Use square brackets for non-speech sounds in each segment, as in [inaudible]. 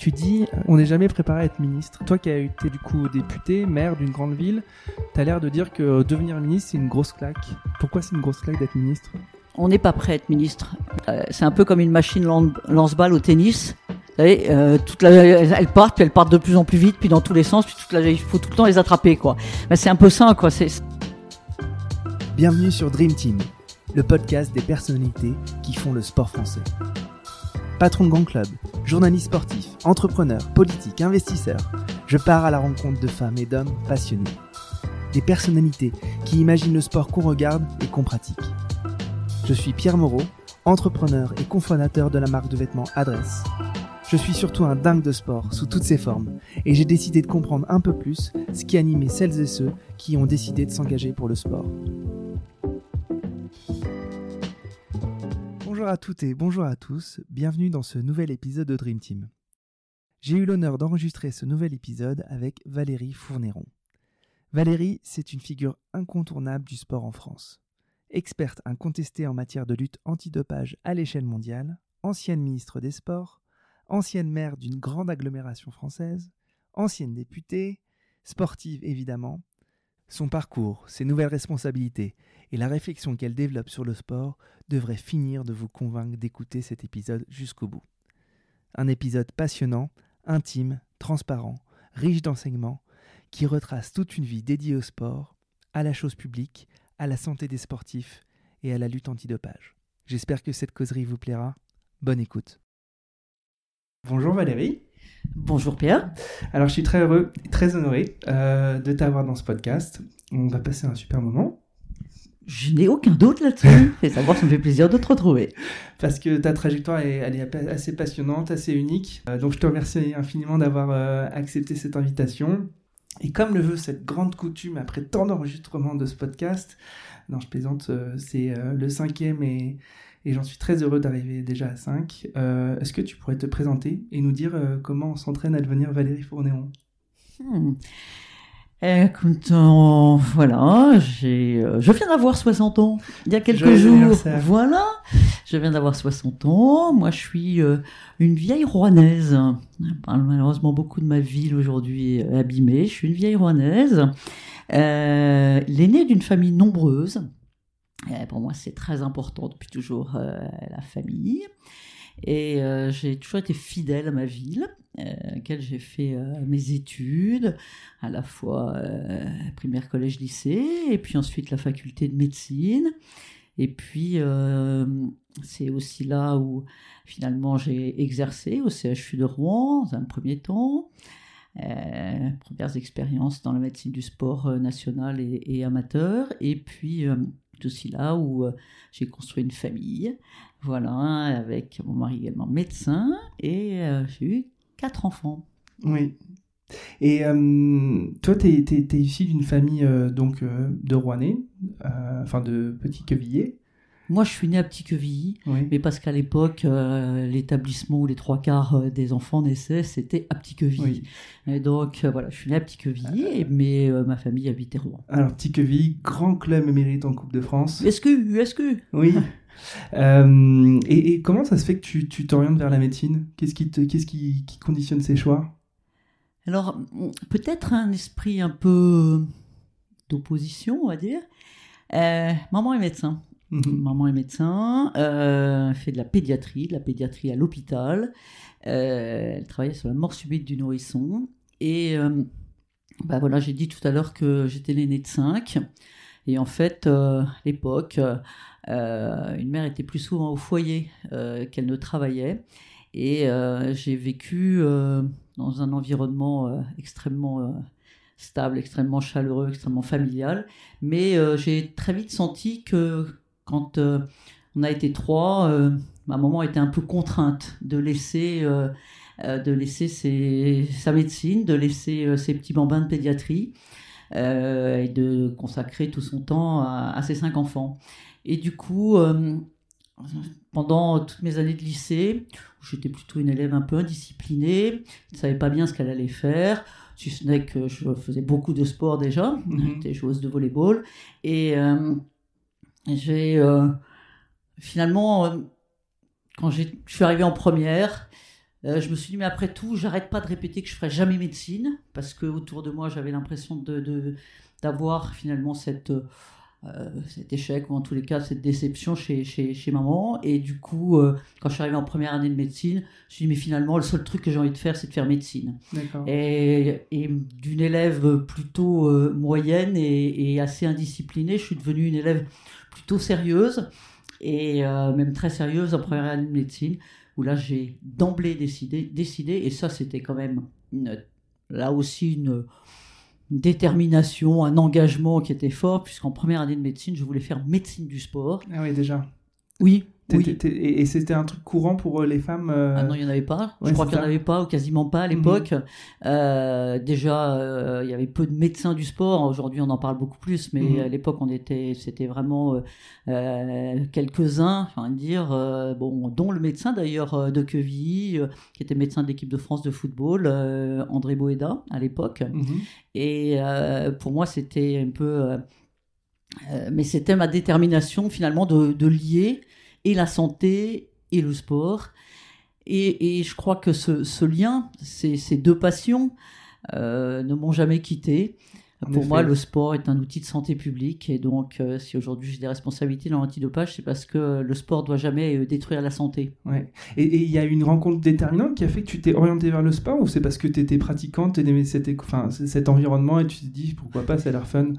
Tu dis, on n'est jamais préparé à être ministre. Toi qui as été du coup député, maire d'une grande ville, tu as l'air de dire que devenir ministre, c'est une grosse claque. Pourquoi c'est une grosse claque d'être ministre? On n'est pas prêt à être ministre. Euh, c'est un peu comme une machine lance-balle au tennis. Vous savez, euh, toute la, elles partent, puis elles partent de plus en plus vite, puis dans tous les sens, puis toute la, il faut tout le temps les attraper, quoi. Ben, c'est un peu ça, quoi. C'est... Bienvenue sur Dream Team, le podcast des personnalités qui font le sport français. Patron de grand club, journaliste sportif, entrepreneur, politique, investisseur, je pars à la rencontre de femmes et d'hommes passionnés. Des personnalités qui imaginent le sport qu'on regarde et qu'on pratique. Je suis Pierre Moreau, entrepreneur et cofondateur de la marque de vêtements Adresse. Je suis surtout un dingue de sport sous toutes ses formes et j'ai décidé de comprendre un peu plus ce qui animait celles et ceux qui ont décidé de s'engager pour le sport. Bonjour à toutes et bonjour à tous, bienvenue dans ce nouvel épisode de Dream Team. J'ai eu l'honneur d'enregistrer ce nouvel épisode avec Valérie Fournéron. Valérie, c'est une figure incontournable du sport en France. Experte incontestée en matière de lutte antidopage à l'échelle mondiale, ancienne ministre des Sports, ancienne maire d'une grande agglomération française, ancienne députée, sportive évidemment, son parcours, ses nouvelles responsabilités et la réflexion qu'elle développe sur le sport devraient finir de vous convaincre d'écouter cet épisode jusqu'au bout. Un épisode passionnant, intime, transparent, riche d'enseignements, qui retrace toute une vie dédiée au sport, à la chose publique, à la santé des sportifs et à la lutte antidopage. J'espère que cette causerie vous plaira. Bonne écoute. Bonjour Valérie. Bonjour Pierre. Alors je suis très heureux, très honoré euh, de t'avoir dans ce podcast. On va passer un super moment. Je n'ai aucun doute là-dessus. [laughs] Et savoir, ça me fait plaisir de te retrouver. Parce que ta trajectoire est, elle est assez passionnante, assez unique. Euh, donc je te remercie infiniment d'avoir euh, accepté cette invitation. Et comme le veut cette grande coutume après tant d'enregistrements de ce podcast, non je plaisante, c'est le cinquième et et j'en suis très heureux d'arriver déjà à 5. Euh, est-ce que tu pourrais te présenter et nous dire euh, comment on s'entraîne à devenir Valérie Fournéon hmm. Écoute, voilà, j'ai, euh, je viens d'avoir 60 ans il y a quelques jours. Voilà, je viens d'avoir 60 ans. Moi, je suis une vieille rouanaise. Malheureusement, beaucoup de ma ville aujourd'hui est abîmée. Je suis une vieille rouanaise, l'aînée d'une famille nombreuse. Euh, pour moi, c'est très important depuis toujours euh, la famille. Et euh, j'ai toujours été fidèle à ma ville, à laquelle j'ai fait mes études, à la fois primaire, collège, lycée, et puis ensuite la faculté de médecine. Et puis, c'est aussi là où finalement j'ai exercé au CHU de Rouen, dans un premier temps. premières expériences dans la médecine du sport national et, amateur. Et puis, aussi là où euh, j'ai construit une famille, voilà, avec mon mari également médecin, et euh, j'ai eu quatre enfants. Oui. Et euh, toi, tu es, es, issu d'une famille donc de Rouennais, enfin de Petit Quevilliers. Moi, je suis né à Petit-Quevilly, mais parce qu'à l'époque, euh, l'établissement où les trois quarts euh, des enfants naissaient, c'était à Petit-Quevilly. Et donc, euh, voilà, je suis né à Petit-Quevilly, mais ma famille habitait Rouen. Alors, Petit-Quevilly, grand club émérite en Coupe de France. Est-ce que, est-ce que? Oui. [laughs] et, comment ça se fait que tu t'orientes vers la médecine? Qu'est-ce qui, qu'est-ce qui, qui conditionne ces choix? Alors, peut-être un esprit un peu d'opposition, on va dire. maman est médecin. Mhm. Maman est médecin, euh, fait de la pédiatrie, de la pédiatrie à l'hôpital. Euh, elle travaillait sur la mort subite du nourrisson. Et euh, bah voilà, j'ai dit tout à l'heure que j'étais l'aînée de 5. Et en fait, à l'époque, une mère était plus souvent au foyer qu'elle ne travaillait. Et j'ai vécu dans un environnement extrêmement stable, extrêmement chaleureux, extrêmement familial. Mais j'ai très vite senti que quand euh, on a été trois, euh, ma maman était un peu contrainte de laisser, euh, de laisser sa médecine, de laisser ses petits bambins de pédiatrie et de consacrer tout son temps à, ses cinq enfants. Et du coup, pendant toutes mes années de lycée, j'étais plutôt une élève un peu indisciplinée, je ne savais pas bien ce qu'elle allait faire, si ce n'est que je faisais beaucoup de sport déjà, mm-hmm. j'étais joueuse de volleyball, et j'ai euh, finalement, euh, quand je suis arrivée en première, je me suis dit, mais après tout, j'arrête pas de répéter que je ferai jamais médecine, parce que autour de moi, j'avais l'impression de, d'avoir finalement cette, euh, cet échec ou en tous les cas cette déception chez, chez, chez maman. Et du coup, euh, quand je suis arrivé en première année de médecine, je me suis dit, mais finalement, le seul truc que j'ai envie de faire, c'est de faire médecine. Et, et d'une élève plutôt euh, moyenne et, et, assez indisciplinée, je suis devenue une élève plutôt sérieuse et même très sérieuse en première année de médecine, où là, j'ai d'emblée décidé, décidé, et ça, c'était quand même là aussi une détermination, un engagement qui était fort, puisqu'en première année de médecine, je voulais faire médecine du sport. Ah oui, déjà. Oui, et, c'était un truc courant pour euh, les femmes euh, Ah non, il n'y en avait pas. je crois qu'il n'y en avait pas, ou quasiment pas à mhm. l'époque. Euh, déjà, il y avait peu de médecins du sport. Aujourd'hui, on en parle beaucoup plus, mais mhm. à l'époque, on était, c'était vraiment quelques-uns, enfin dire, bon, dont le médecin d'ailleurs de Quevilly, qui était médecin de l'équipe de France de football, André Boeda à l'époque. Mhm. Et pour moi, c'était un peu mais c'était ma détermination finalement de, de lier et la santé et le sport. Et, je crois que ce, lien, ces, ces, deux passions, euh, ne m'ont jamais quitté. Pour moi, le sport est un outil de santé publique et donc euh, si aujourd'hui j'ai des responsabilités dans l'antidopage, c'est parce que le sport doit jamais euh, détruire la santé. Ouais. Et il y a une rencontre déterminante qui a fait que tu t'es orienté vers le sport ou c'est parce que tu étais pratiquante, tu aimais cet, enfin, cet environnement et tu t'es dit pourquoi pas, ça a l'air fun?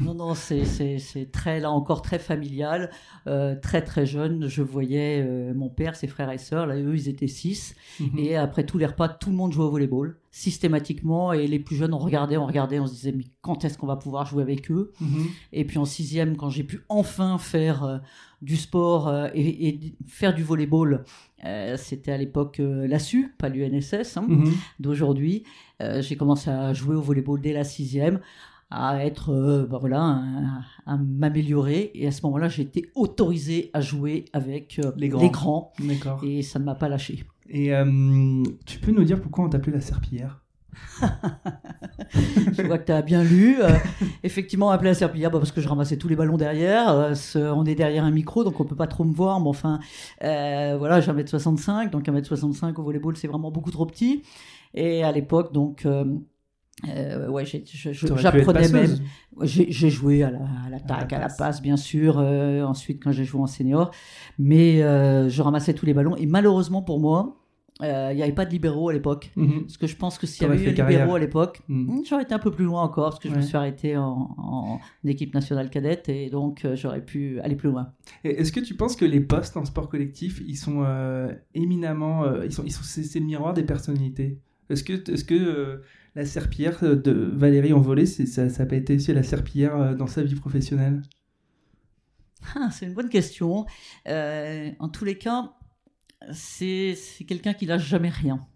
Non, non, c'est très, là encore, très familial. Euh, très, très jeune, je voyais mon père, ses frères et sœurs, là, eux, ils étaient six. Mhm. Et après tous les repas, tout le monde jouait au volleyball systématiquement et les plus jeunes on regardait on regardait on se disait mais quand est-ce qu'on va pouvoir jouer avec eux? Mhm. et puis en sixième quand j'ai pu enfin faire euh, du sport euh, et, faire du volleyball euh, c'était à l'époque l'ASU pas l'UNSS hein, mhm. d'aujourd'hui j'ai commencé à jouer au volleyball dès la sixième à être bah voilà à, m'améliorer et à ce moment-là j'ai été autorisé à jouer avec les grands, les grands et ça ne m'a pas lâché et euh, tu peux nous dire pourquoi on t'appelait la serpillière? [laughs] Je vois que tu as bien lu. Euh, [laughs] effectivement, on appelait la serpillière bah, parce que je ramassais tous les ballons derrière. Euh, on est derrière un micro, donc on peut pas trop me voir. Mais enfin, voilà, j'ai 1m65. Donc 1m65 au volleyball, c'est vraiment beaucoup trop petit. Et à l'époque, donc, ouais, j'apprenais même. J'ai joué à l'attaque, à, la passe, bien sûr. ensuite, quand j'ai joué en senior, mais je ramassais tous les ballons. Et malheureusement pour moi, euh, il n'y avait pas de libéraux à l'époque. Mhm. Parce que je pense que s'il y avait eu des libéraux à l'époque, mhm. hmm, j'aurais été un peu plus loin encore, parce que je me suis arrêté en, équipe nationale cadette, et donc euh, j'aurais pu aller plus loin. Est-ce que tu penses que les postes en sport collectif, ils sont euh, éminemment... ils sont, ils sont, c'est, le miroir des personnalités? Est-ce que, est-ce que la serpillière de Valérie en volée, ça n'a pas été aussi la serpillière dans sa vie professionnelle? Ah, C'est une bonne question. en tous les cas c'est quelqu'un qui lâche jamais rien.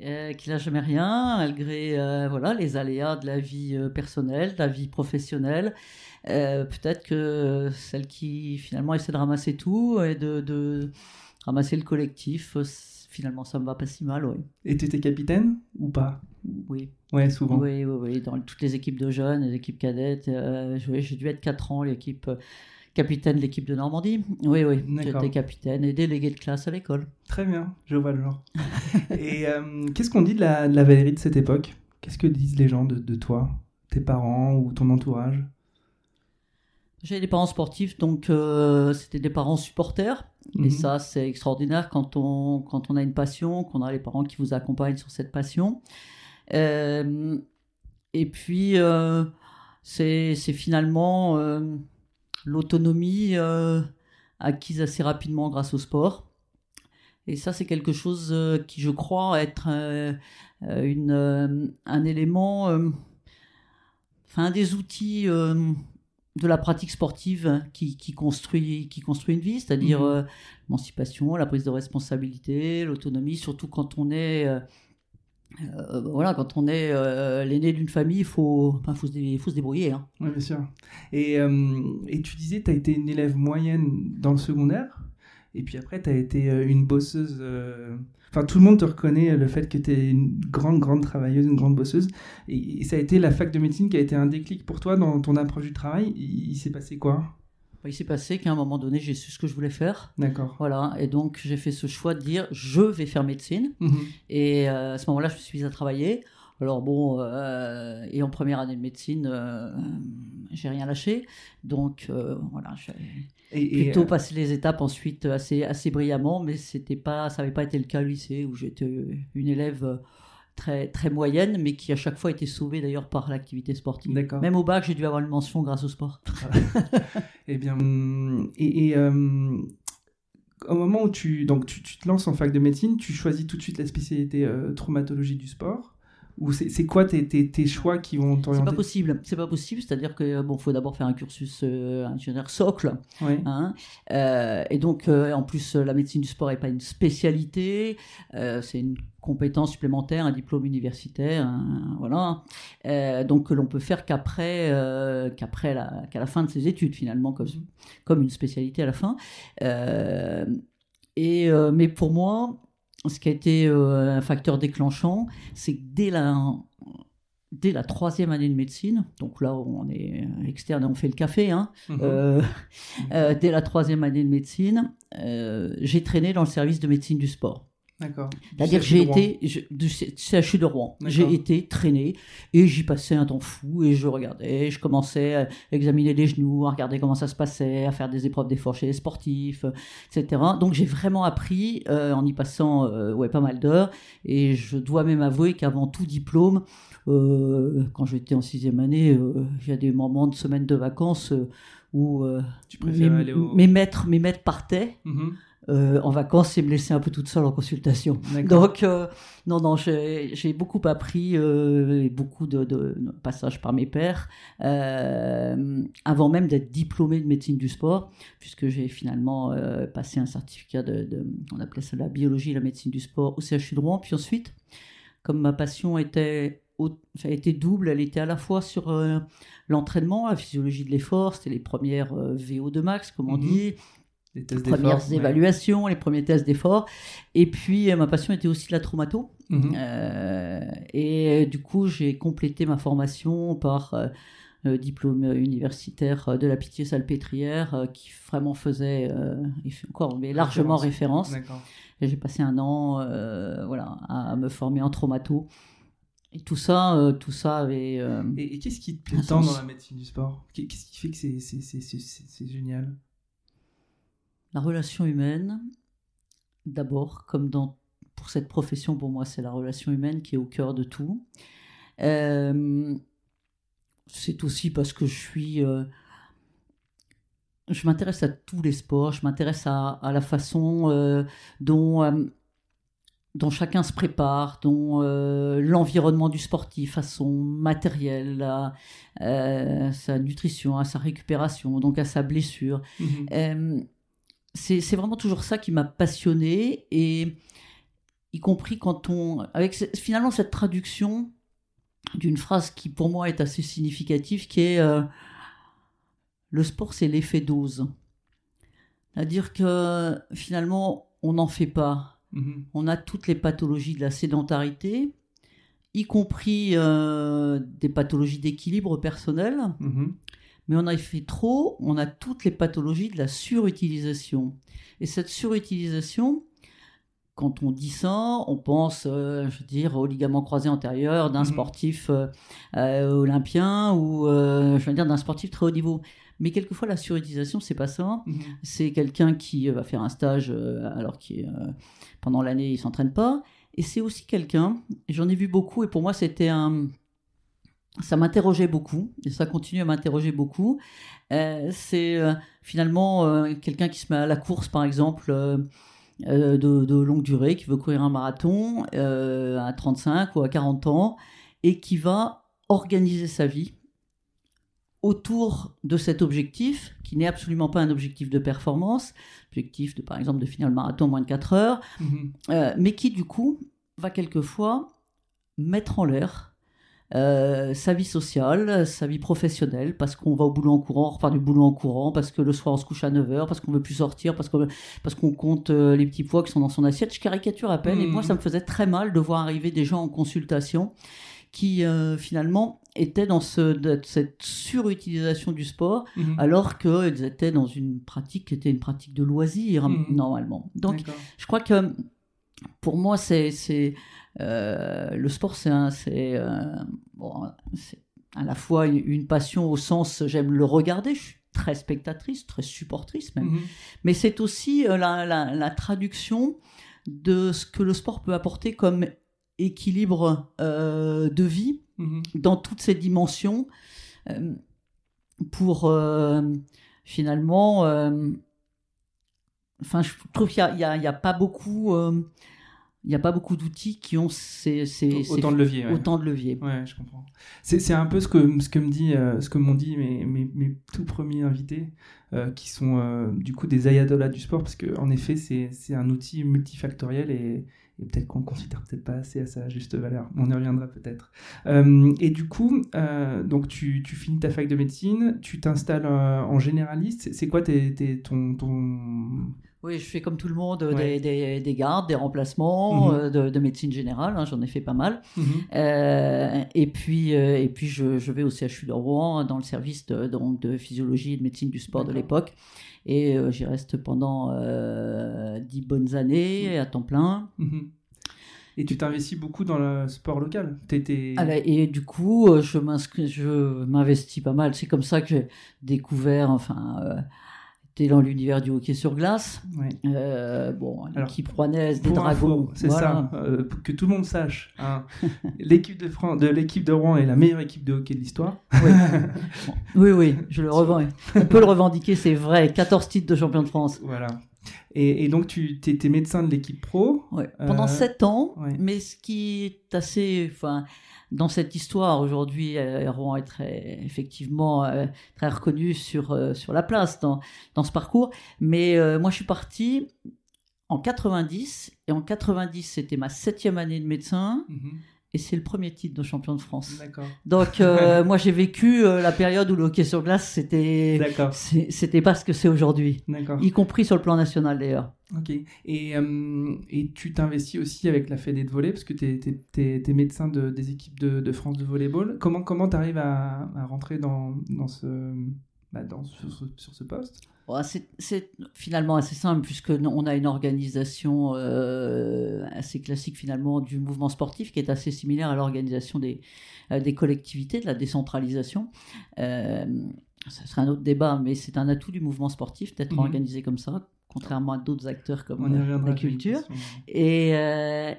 Euh, qui lâche jamais rien, malgré euh, voilà, les aléas de la vie euh, personnelle, de la vie professionnelle. Peut-être que celle qui finalement essaie de ramasser tout et de, ramasser le collectif, finalement ça me va pas si mal. Oui. Et tu étais capitaine ou pas? Oui. Ouais, souvent. Oui, oui, oui, dans toutes les équipes de jeunes, les équipes cadettes. J'ai dû être 4 ans, l'équipe capitaine de l'équipe de Normandie. Oui, oui, j'étais capitaine et délégué de classe à l'école. Très bien, je vois le genre. [laughs] et euh, qu'est-ce qu'on dit de la, de la, Valérie de cette époque? Qu'est-ce que disent les gens de, de toi, tes parents ou ton entourage? J'avais des parents sportifs, donc euh, c'était des parents supporters. Et mhm. ça, c'est extraordinaire quand on, quand on a une passion, qu'on a les parents qui vous accompagnent sur cette passion. Euh, et puis, c'est finalement l'autonomie euh, acquise assez rapidement grâce au sport. Et ça, c'est quelque chose euh, qui, je crois, être euh, une, un élément, enfin, un des outils de la pratique sportive qui, construit, qui construit une vie, c'est-à-dire mhm. l'émancipation, la prise de responsabilité, l'autonomie, surtout quand on est euh, voilà, quand on est euh, l'aîné d'une famille, il faut, faut, se faut se débrouiller. Hein. Oui, bien sûr. Et, euh, et tu disais, tu as été une élève moyenne dans le secondaire, et puis après, tu as été une bosseuse. Enfin, tout le monde te reconnaît le fait que tu es une grande, grande travailleuse, une grande bosseuse. Et, ça a été la fac de médecine qui a été un déclic pour toi dans ton approche du travail. Il, s'est passé quoi? Bah, Il s'est passé qu'à un moment donné, j'ai su ce que je voulais faire. D'accord. Voilà, et donc j'ai fait ce choix de dire je vais faire médecine. Mhm. Et euh, à ce moment-là, je me suis mise à travailler. Alors bon, euh, et en première année de médecine, euh, j'ai rien lâché. Donc euh, voilà, j'ai Et, et, plutôt euh, passé les étapes ensuite assez, assez brillamment, mais c'était pas, ça n'avait pas été le cas au lycée où j'étais une élève très, très moyenne, mais qui à chaque fois était sauvée d'ailleurs par l'activité sportive. D'accord. Même au bac, j'ai dû avoir une mention grâce au sport. [laughs] Eh bien, et, et, euh, au moment où tu, donc tu, tu te lances en fac de médecine, tu choisis tout de suite la spécialité euh, traumatologie du sport Ou c'est c'est quoi tes, tes, tes choix qui vont C'est t'orienter pas possible. C'est pas possible. C'est-à-dire que bon, faut d'abord faire un cursus euh, ingénieur socle. Ouais. Hein. Euh, et donc, euh, en plus, la médecine du sport n'est pas une spécialité, euh, c'est une compétence supplémentaire, un diplôme universitaire, un- voilà. Donc, que l'on peut faire qu'après, qu'après la, qu'à la fin de ses études, finalement, comme, comme une spécialité à la fin. Et, mais pour moi, ce qui a été euh, un facteur déclenchant, c'est que dès la, dès la troisième année de médecine, donc là on est externe et on fait le café, hein, Mhm. euh, euh, dès la troisième année de médecine, euh, j'ai traîné dans le service de médecine du sport. D'accord. C'est-à-dire j'ai de Rouen. été je- du C- CHU de Rouen. D'accord. J'ai été traîné et j'y passais un temps fou et je regardais, je commençais à examiner les genoux, à regarder comment ça se passait, à faire des épreuves d'effort chez les sportifs, etc. Donc j'ai vraiment appris euh, en y passant euh, ouais, pas mal d'heures et je dois même avouer qu'avant tout diplôme, euh, quand j'étais en sixième année, il y a des moments de semaines de vacances où mes, aller au. mes maîtres, mes maîtres partaient Mhm. Euh, en vacances et me laissaient un peu toute seule en consultation. Donc, euh, non, non, j'ai beaucoup appris, euh, et beaucoup de, de passages par mes pairs, euh, avant même d'être diplômé de médecine du sport, puisque j'ai finalement euh, passé un certificat de, de- on appelait ça la biologie et la médecine du sport au CHU de Rouen. Puis ensuite, comme ma passion était, ça a été double, elle était à la fois sur euh, l'entraînement, la physiologie de l'effort, c'était les premières euh, VO2 max, comme on Mhm. dit, Les tests premières ouais. évaluations, les premiers tests d'effort. Et puis, euh, ma passion était aussi la traumato. Mhm. Euh, et euh, du coup, j'ai complété ma formation par euh, le diplôme universitaire de la Pitié-Salpêtrière, euh, qui vraiment faisait, fait encore, mais largement référence. Et j'ai passé un an voilà, à me former en traumato. Et tout ça, euh, tout ça avait. euh, Et, et qu'est-ce qui te plaît tant dans la médecine du sport? Qu'est- Qu'est-ce qui fait que c'est- c'est c'est- c'est- c'est- c'est génial? La relation humaine, d'abord, comme dans, pour cette profession, pour moi, c'est la relation humaine qui est au cœur de tout. Euh, c'est aussi parce que je suis. euh, je m'intéresse à tous les sports, je m'intéresse à, à la façon euh, dont, dont chacun se prépare, dont l'environnement du sportif, à son matériel, à sa nutrition, à sa récupération, donc à sa blessure. Mhm. C'est vraiment toujours ça qui m'a passionné et y compris quand on avec finalement cette traduction d'une phrase qui pour moi est assez significative qui est euh, le sport c'est l'effet dose c'est-à-dire que finalement on n'en fait pas Mhm. on a toutes les pathologies de la sédentarité y compris euh, des pathologies d'équilibre personnel Mhm. Mais on a fait trop, on a toutes les pathologies de la surutilisation. Et cette surutilisation, quand on dit ça, on pense, euh, je veux dire, au ligament croisé antérieur d'un Mhm. sportif euh, euh, olympien ou, je veux dire, d'un sportif très haut niveau. Mais quelquefois, la surutilisation, c'est pas ça. Mhm. C'est quelqu'un qui va faire un stage alors qu'il pendant l'année il s'entraîne pas. Et c'est aussi quelqu'un, j'en ai vu beaucoup, et pour moi c'était un, ça m'interrogeait beaucoup, et ça continue à m'interroger beaucoup. Euh, c'est euh, finalement euh, quelqu'un qui se met à la course, par exemple, de, de longue durée, qui veut courir un marathon à 35 ou à 40 ans, et qui va organiser sa vie autour de cet objectif, qui n'est absolument pas un objectif de performance, objectif de, par exemple, de finir le marathon en moins de 4 heures, euh, mais qui du coup va quelquefois mettre en l'air euh, sa vie sociale, sa vie professionnelle, parce qu'on va au boulot en courant, on repart du boulot en courant, parce que le soir on se couche à 9h, parce qu'on veut plus sortir, parce qu'on parce qu'on compte euh, les petits pois qui sont dans son assiette. Je caricature à peine, et Mhm. moi ça me faisait très mal de voir arriver des gens en consultation qui finalement étaient dans ce, cette surutilisation du sport, mhm. alors qu'ils étaient dans une pratique qui était une pratique de loisir, mhm. normalement. Donc, je crois que pour moi, c'est le sport, c'est bon, à la fois une passion au sens j'aime le regarder, je suis très spectatrice, très supportrice même, mhm. mais c'est aussi euh, la, la, traduction de ce que le sport peut apporter comme équilibre euh, de vie mhm. dans toutes ses dimensions euh, pour finalement enfin je trouve qu'il n'y a, a, pas beaucoup il n'y a pas beaucoup d'outils qui ont ces, autant de leviers. Autant de leviers. Ouais, je comprends. C'est un peu ce que ce que me dit euh, ce que m'ont dit mes, mes, mes, tout premiers invités, euh, qui sont euh, du coup des ayatollahs du sport, parce que en effet c'est un outil multifactoriel et, et peut-être qu'on ne considère peut-être pas assez à sa juste valeur. On y reviendra peut-être. et du coup, donc tu, tu, finis ta fac de médecine, tu t'installes en généraliste. C'est quoi tes, tes, ton, ton oui, je fais comme tout le monde des, des, des, gardes, des remplacements mhm. euh, de, médecine générale. Hein, J'en ai fait pas mal. Mhm. euh, et puis, euh, et puis je, je, vais au CHU de Rouen dans le service de, donc, de physiologie et de médecine du sport de l'époque. Et euh, j'y reste pendant dix bonnes années mhm. à temps plein. Et tu t'investis beaucoup dans le sport local? Ah bah, et du coup, je m'investis pas mal. C'est comme ça que j'ai découvert, enfin, T'es dans l'univers du hockey sur glace. Euh, bon, l'équipe rouennaise des Dragons. C'est ça, euh, que tout le monde sache. Hein. [laughs] l'équipe de, France, de l'équipe de Rouen est la meilleure équipe de hockey de l'histoire. Oui. [laughs] oui, je le revends. On peut le revendiquer, c'est vrai. 14 titres de champion de France. Voilà. Et, donc, tu étais médecin de l'équipe pro. Pendant 7 ans. Mais ce qui est assez. Enfin, dans cette histoire aujourd'hui, euh, Rouen est très, effectivement euh, très reconnu sur, euh, sur la place dans, dans ce parcours. Mais moi, je suis parti en 90, et en 90, c'était ma septième année de médecin. Mhm et c'est le premier titre de champion de France. Donc euh, [laughs] moi j'ai vécu euh, la période où le hockey sur glace c'était c'était pas ce que c'est aujourd'hui. Y compris sur le plan national d'ailleurs. Ok. Et, euh, et tu t'investis aussi avec la Fédé de volley parce que tu es, es, médecin de, des équipes de, de, France de volleyball. Comment comment tu arrives à, à, rentrer dans, dans ce bah, dans, sur, sur, ce poste? C'est finalement assez simple puisque on a une organisation euh, assez classique finalement du mouvement sportif qui est assez similaire à l'organisation des, euh, des collectivités, de la décentralisation. Euh, ça serait un autre débat, mais c'est un atout du mouvement sportif d'être mhm. organisé comme ça, contrairement à d'autres acteurs comme la culture. Et,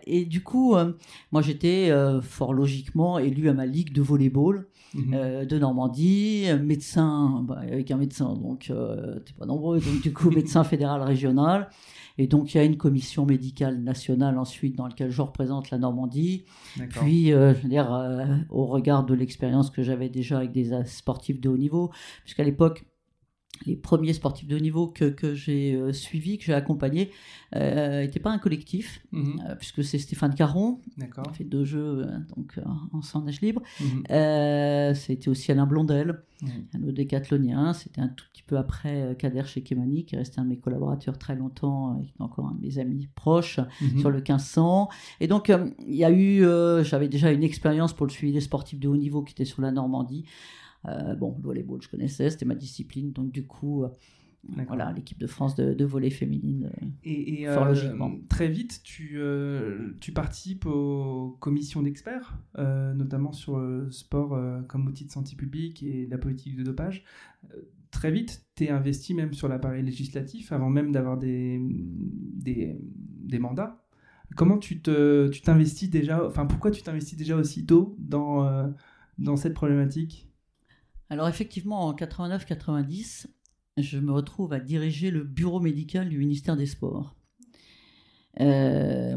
et, du coup, moi j'étais fort logiquement élu à ma ligue de volleyball Mhm. Euh, de Normandie, médecin, bah, avec un médecin, donc euh, t'es pas nombreux, donc du coup [laughs] médecin fédéral régional. Et donc il y a une commission médicale nationale ensuite dans laquelle je représente la Normandie. Puis, euh, je veux dire, au regard de l'expérience que j'avais déjà avec des sportifs de haut niveau, puisqu'à l'époque, les premiers sportifs de haut niveau que, que j'ai euh, suivis, que j'ai accompagnés, n'étaient euh, pas un collectif, mhm. euh, puisque c'est Stéphane Caron, qui fait deux jeux donc, en sans nage libre. Mhm. c'était aussi Alain Blondel, mhm. un autre décathlonien. C'était un tout petit peu après Kader chez Kemani, qui est resté un de mes collaborateurs très longtemps, et qui est encore un de mes amis proches sur le 1500. Et donc, il y a eu, j'avais déjà une expérience pour le suivi des sportifs de haut niveau qui était sur la Normandie. Euh, bon, le volleyball, je connaissais, c'était ma discipline, donc du coup, euh, voilà, l'équipe de France de, de volley féminine. Euh, et, fort logiquement. Très vite, tu, tu participes aux commissions d'experts, notamment sur le sport comme outil de santé publique et la politique de dopage. très vite, tu es investi même sur l'appareil législatif avant même d'avoir des, des, des, mandats. Comment tu t'investis tu déjà, enfin pourquoi tu t'investis déjà aussitôt dans, dans cette problématique? Alors effectivement, en 89-90, je me retrouve à diriger le bureau médical du ministère des Sports. Euh,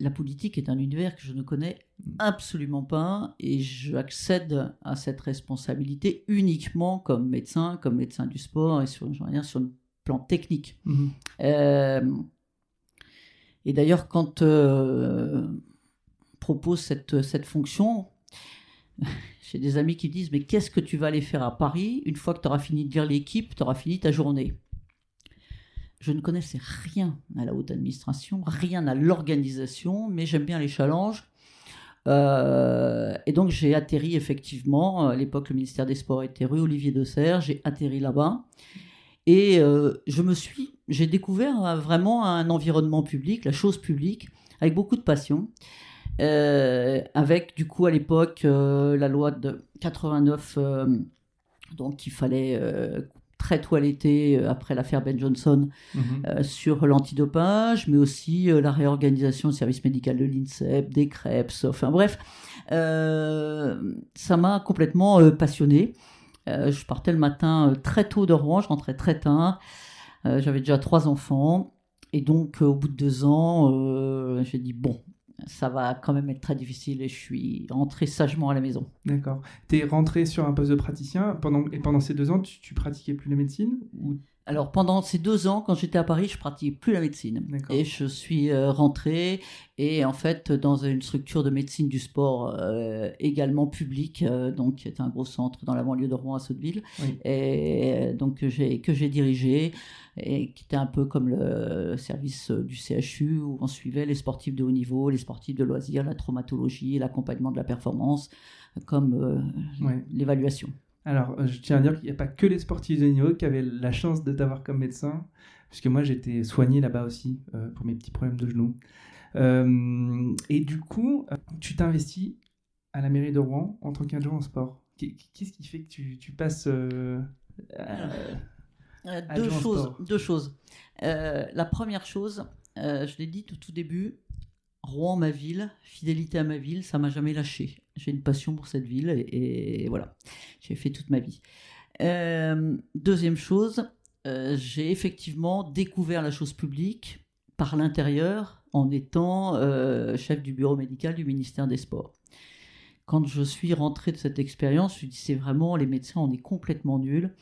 la politique est un univers que je ne connais absolument pas et j'accède à cette responsabilité uniquement comme médecin, comme médecin du sport et sur, dire, sur le plan technique. Mhm. Euh, et d'ailleurs, quand euh, propose cette, cette fonction, [laughs] j'ai des amis qui disent Mais qu'est-ce que tu vas aller faire à Paris Une fois que tu auras fini de lire l'équipe, tu auras fini ta journée? Je ne connaissais rien à la haute administration, rien à l'organisation, mais j'aime bien les challenges. et donc j'ai atterri effectivement, à l'époque le ministère des Sports était rue Olivier de j'ai atterri là-bas. Et je me suis, j'ai découvert vraiment un environnement public, la chose publique, avec beaucoup de passion. Avec du coup à l'époque la loi de 89 donc il fallait très toiletté euh, après l'affaire Ben Johnson mhm. euh, sur l'antidopage, mais aussi euh, la réorganisation du service médical de l'INSEP, des CREPS, enfin bref, ça m'a complètement passionné. je partais le matin très tôt de Rouen, je rentrais très tard, j'avais déjà trois enfants, et donc au bout de deux ans, j'ai dit bon, ça va quand même être très difficile et je suis rentré sagement à la maison. D'accord. Tu es rentré sur un poste de praticien pendant, et pendant ces deux ans, tu, tu pratiquais plus la médecine ou? Alors pendant ces deux ans, quand j'étais à Paris, je pratiquais plus la médecine. Et je suis euh, rentrée et en fait dans une structure de médecine du sport euh, également publique, euh, donc qui était un gros centre dans la banlieue de Rouen à Sotteville, et donc que j'ai que j'ai dirigé et qui était un peu comme le service du CHU où on suivait les sportifs de haut niveau, les sportifs de loisirs, la traumatologie, l'accompagnement de la performance, comme l'évaluation. Alors, euh, je tiens à dire qu'il n'y a pas que les sportifs de niveau qui avaient la chance de t'avoir comme médecin, puisque moi j'étais soigné là-bas aussi euh, pour mes petits problèmes de genoux. Euh, et du coup, tu t'investis à la mairie de Rouen en tant qu'adjoint en sport. Qu'est-ce qui fait que tu, passes deux, choses, deux choses. la première chose, je l'ai dit au tout début, Rouen, ma ville, fidélité à ma ville, ça m'a jamais lâché. J'ai une passion pour cette ville et, voilà, j'ai fait toute ma vie. Euh, deuxième chose, euh, j'ai effectivement découvert la chose publique par l'intérieur en étant euh, chef du bureau médical du ministère des Sports. Quand je suis rentré de cette expérience, je me suis dit c'est vraiment les médecins, on est complètement nuls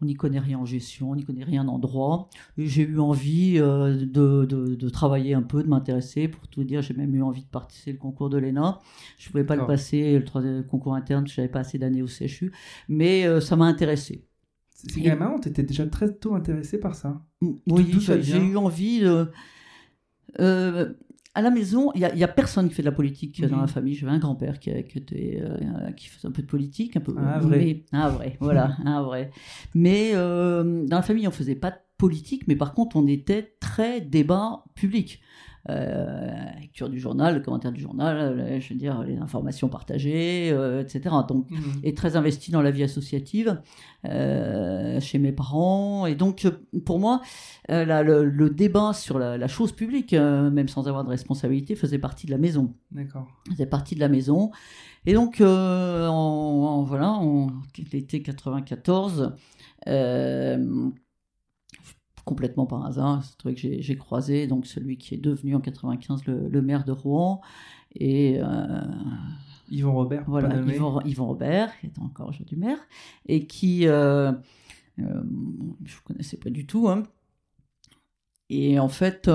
on n'y connaît rien en gestion, on n'y connaît rien en droit. J'ai eu envie euh, de, de, travailler un peu, de m'intéresser. Pour tout dire, j'ai même eu envie de participer au concours de l'ENA. Je ne pouvais pas le passer, le concours interne, je n'avais pas assez d'années au CHU, mais euh, ça m'a intéressé. C'est quand même marrant, tu étais déjà très tôt intéressé par ça? Oui, j'ai eu envie de... Euh, à la maison, il n'y a, personne qui fait de la politique dans la mhm. famille. J'avais un grand-père qui, qui, euh, qui, faisait un peu de politique, un peu. Ah, vrai. un vrai, voilà, un [laughs] vrai. Mais euh, dans la famille, on faisait pas de politique, mais par contre, on était très débat public euh, lecture du journal, le commentaire du journal, euh, je veux dire, les informations partagées, euh, etc. Donc, mhm. et très investi dans la vie associative euh, chez mes parents. Et donc, pour moi, le, débat sur la, chose publique, même sans avoir de responsabilité, faisait partie de la maison. D'accord. Faisait partie de la maison. Et donc, en, voilà, en l'été 94, complètement par hasard. C'est vrai que j'ai croisé donc celui qui est devenu en 95 le, maire de Rouen et euh, Yvon Robert. Voilà, Yvon, Yvon, Robert, qui est encore aujourd'hui maire et qui euh, euh, je ne connaissais pas du tout. Hein. Et en fait,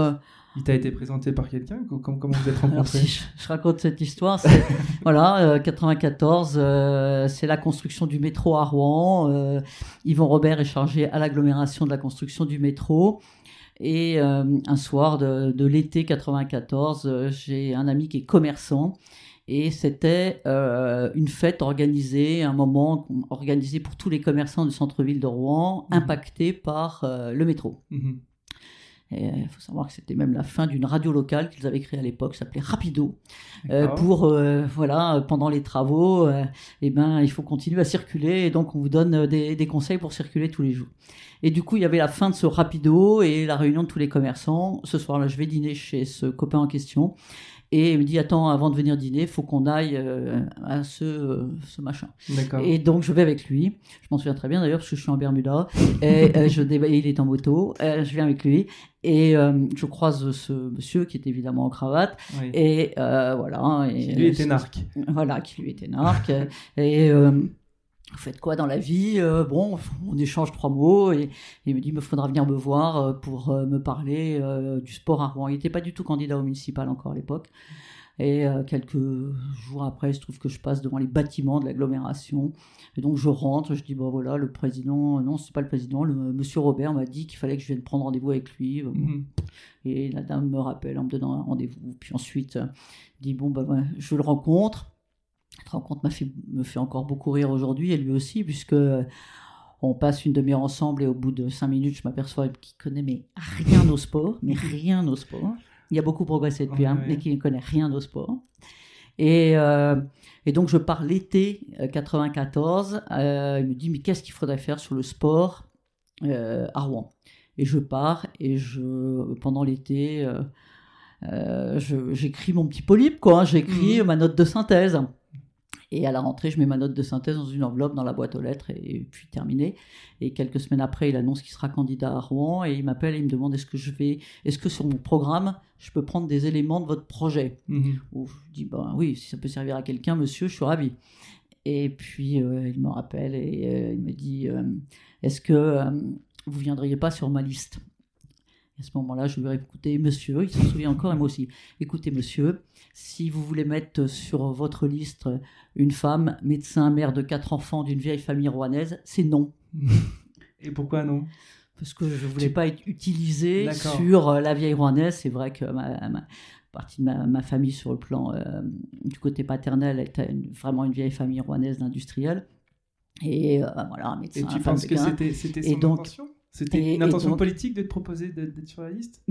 il t'a été présenté par quelqu'un comment, comment vous êtes rencontrés si je, raconte cette histoire, [laughs] voilà, 94, euh, euh, c'est la construction du métro à Rouen. Euh, Yvon Robert est chargé à l'agglomération de la construction du métro. Et un soir de, de l'été 94, j'ai un ami qui est commerçant et c'était une fête organisée, un moment organisé pour tous les commerçants du centre-ville de Rouen, mmh. impactés par le métro. Mmh. Il faut savoir que c'était même la fin d'une radio locale qu'ils avaient créée à l'époque, s'appelait Rapido, euh, pour euh, voilà pendant les travaux, euh, eh ben il faut continuer à circuler et donc on vous donne des, des, conseils pour circuler tous les jours. Et du coup il y avait la fin de ce Rapido et la réunion de tous les commerçants. Ce soir-là je vais dîner chez ce copain en question et il me dit attends avant de venir dîner faut qu'on aille euh, à ce, euh, ce machin. Et donc je vais avec lui. Je m'en souviens très bien d'ailleurs parce que je suis en Bermuda. Et euh, je [laughs] il est en moto. Je viens avec lui. Et je croise ce monsieur qui est évidemment en cravate. Et voilà et, qui lui était narque voilà qui lui était narque et vous faites quoi dans la vie euh, Bon, on échange trois mots et, il me dit, il me faudra venir me voir euh, pour euh, me parler du sport à Rouen. Il n'était pas du tout candidat au municipal encore à l'époque. Et euh, quelques jours après, il se trouve que je passe devant les bâtiments de l'agglomération. Et donc je rentre, je dis, bon voilà, le président, non, c'est pas le président, le monsieur Robert m'a dit qu'il fallait que je vienne prendre rendez-vous avec lui. Mhm. Et la dame me rappelle en me donnant un rendez-vous. Puis ensuite, dit, bon, bah, je le rencontre. Cette rencontre fait, me fait encore beaucoup rire aujourd'hui, et lui aussi, puisque on passe une demi-heure ensemble et au bout de cinq minutes, je m'aperçois qu'il connaît mais rien au sport, mais rien au sport. Il a beaucoup progressé depuis, hein, mais qu'il ne connaît rien au sport. Et, euh, et donc je pars l'été 94. Euh, euh, il me dit mais qu'est-ce qu'il faudrait faire sur le sport à Rouen? Et je pars et je pendant l'été, j'écris mon petit polype quoi. Hein. J'écris mmh. ma note de synthèse. Et à la rentrée, je mets ma note de synthèse dans une enveloppe dans la boîte aux lettres et, puis terminé. Et quelques semaines après, il annonce qu'il sera candidat à Rouen et il m'appelle et il me demande est-ce que je vais, est-ce que sur mon programme, je peux prendre des éléments de votre projet? Mhm. je dis ben oui, si ça peut servir à quelqu'un, monsieur, je suis ravi. Et puis euh, il me rappelle et euh, il me dit euh, est-ce que vous viendriez pas sur ma liste? À ce moment-là, je lui ai écouté, monsieur, il s'en souvient encore, et moi aussi. Écoutez, monsieur, si vous voulez mettre sur votre liste une femme, médecin, mère de quatre enfants d'une vieille famille rouennaise, c'est non. Et pourquoi non? Parce que je ne voulais pas être utilisé sur euh, la vieille rouennaise. C'est vrai que ma, partie de ma, famille, sur le plan euh, du côté paternel, était vraiment une vieille famille rouennaise d'industriels. Et euh, voilà, médecin. Et tu penses que c'était son donc, intention? C'était une intention politique de te proposer d'être sur la liste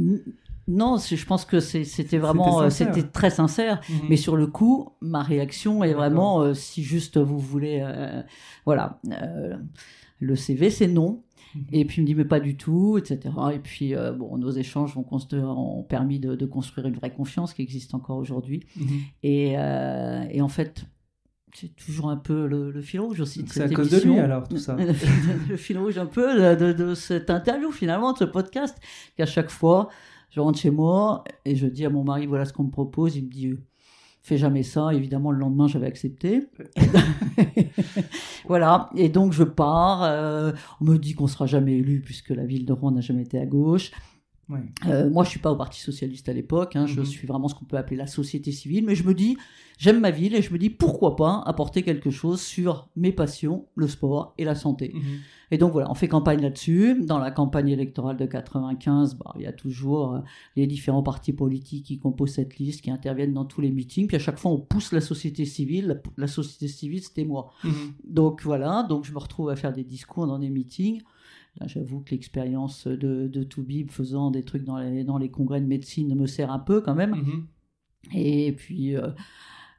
Non, je pense que c'était vraiment, c'était très sincère. Mhm. Mais sur le coup, ma réaction est vraiment, euh, si juste vous voulez, euh, voilà, euh, le CV c'est non. Mhm. Et puis il me dit mais pas du tout, etc. Et puis bon, nos échanges ont, ont permis de, construire une vraie confiance qui existe encore aujourd'hui. Mhm. Et, et en fait, c'est toujours un peu le, fil rouge aussi. C'est à cause de lui alors tout ça. [laughs] le fil rouge un peu de, cette interview finalement, de ce podcast, qu'à chaque fois, je rentre chez moi et je dis à mon mari voilà ce qu'on me propose. Il me dit fais jamais ça. Évidemment, le lendemain, j'avais accepté. [laughs] voilà. Et donc, je pars. Euh, on me dit qu'on sera jamais élu puisque la ville de Rouen n'a jamais été à gauche. Euh, moi, je suis pas au Parti socialiste à l'époque. Hein, Je mhm. suis vraiment ce qu'on peut appeler la société civile. Mais je me dis, j'aime ma ville et je me dis pourquoi pas apporter quelque chose sur mes passions, le sport et la santé. Mhm. Et donc voilà, on fait campagne là-dessus. Dans la campagne électorale de 95, bah, il y a toujours euh, les différents partis politiques qui composent cette liste, qui interviennent dans tous les meetings. Puis à chaque fois, on pousse la société civile. La, société civile, c'était moi. Mhm. Donc voilà, donc je me retrouve à faire des discours dans des meetings. J'avoue que l'expérience de, de Toubib faisant des trucs dans les, dans les congrès de médecine me sert un peu quand même. Mhm. Et puis, euh,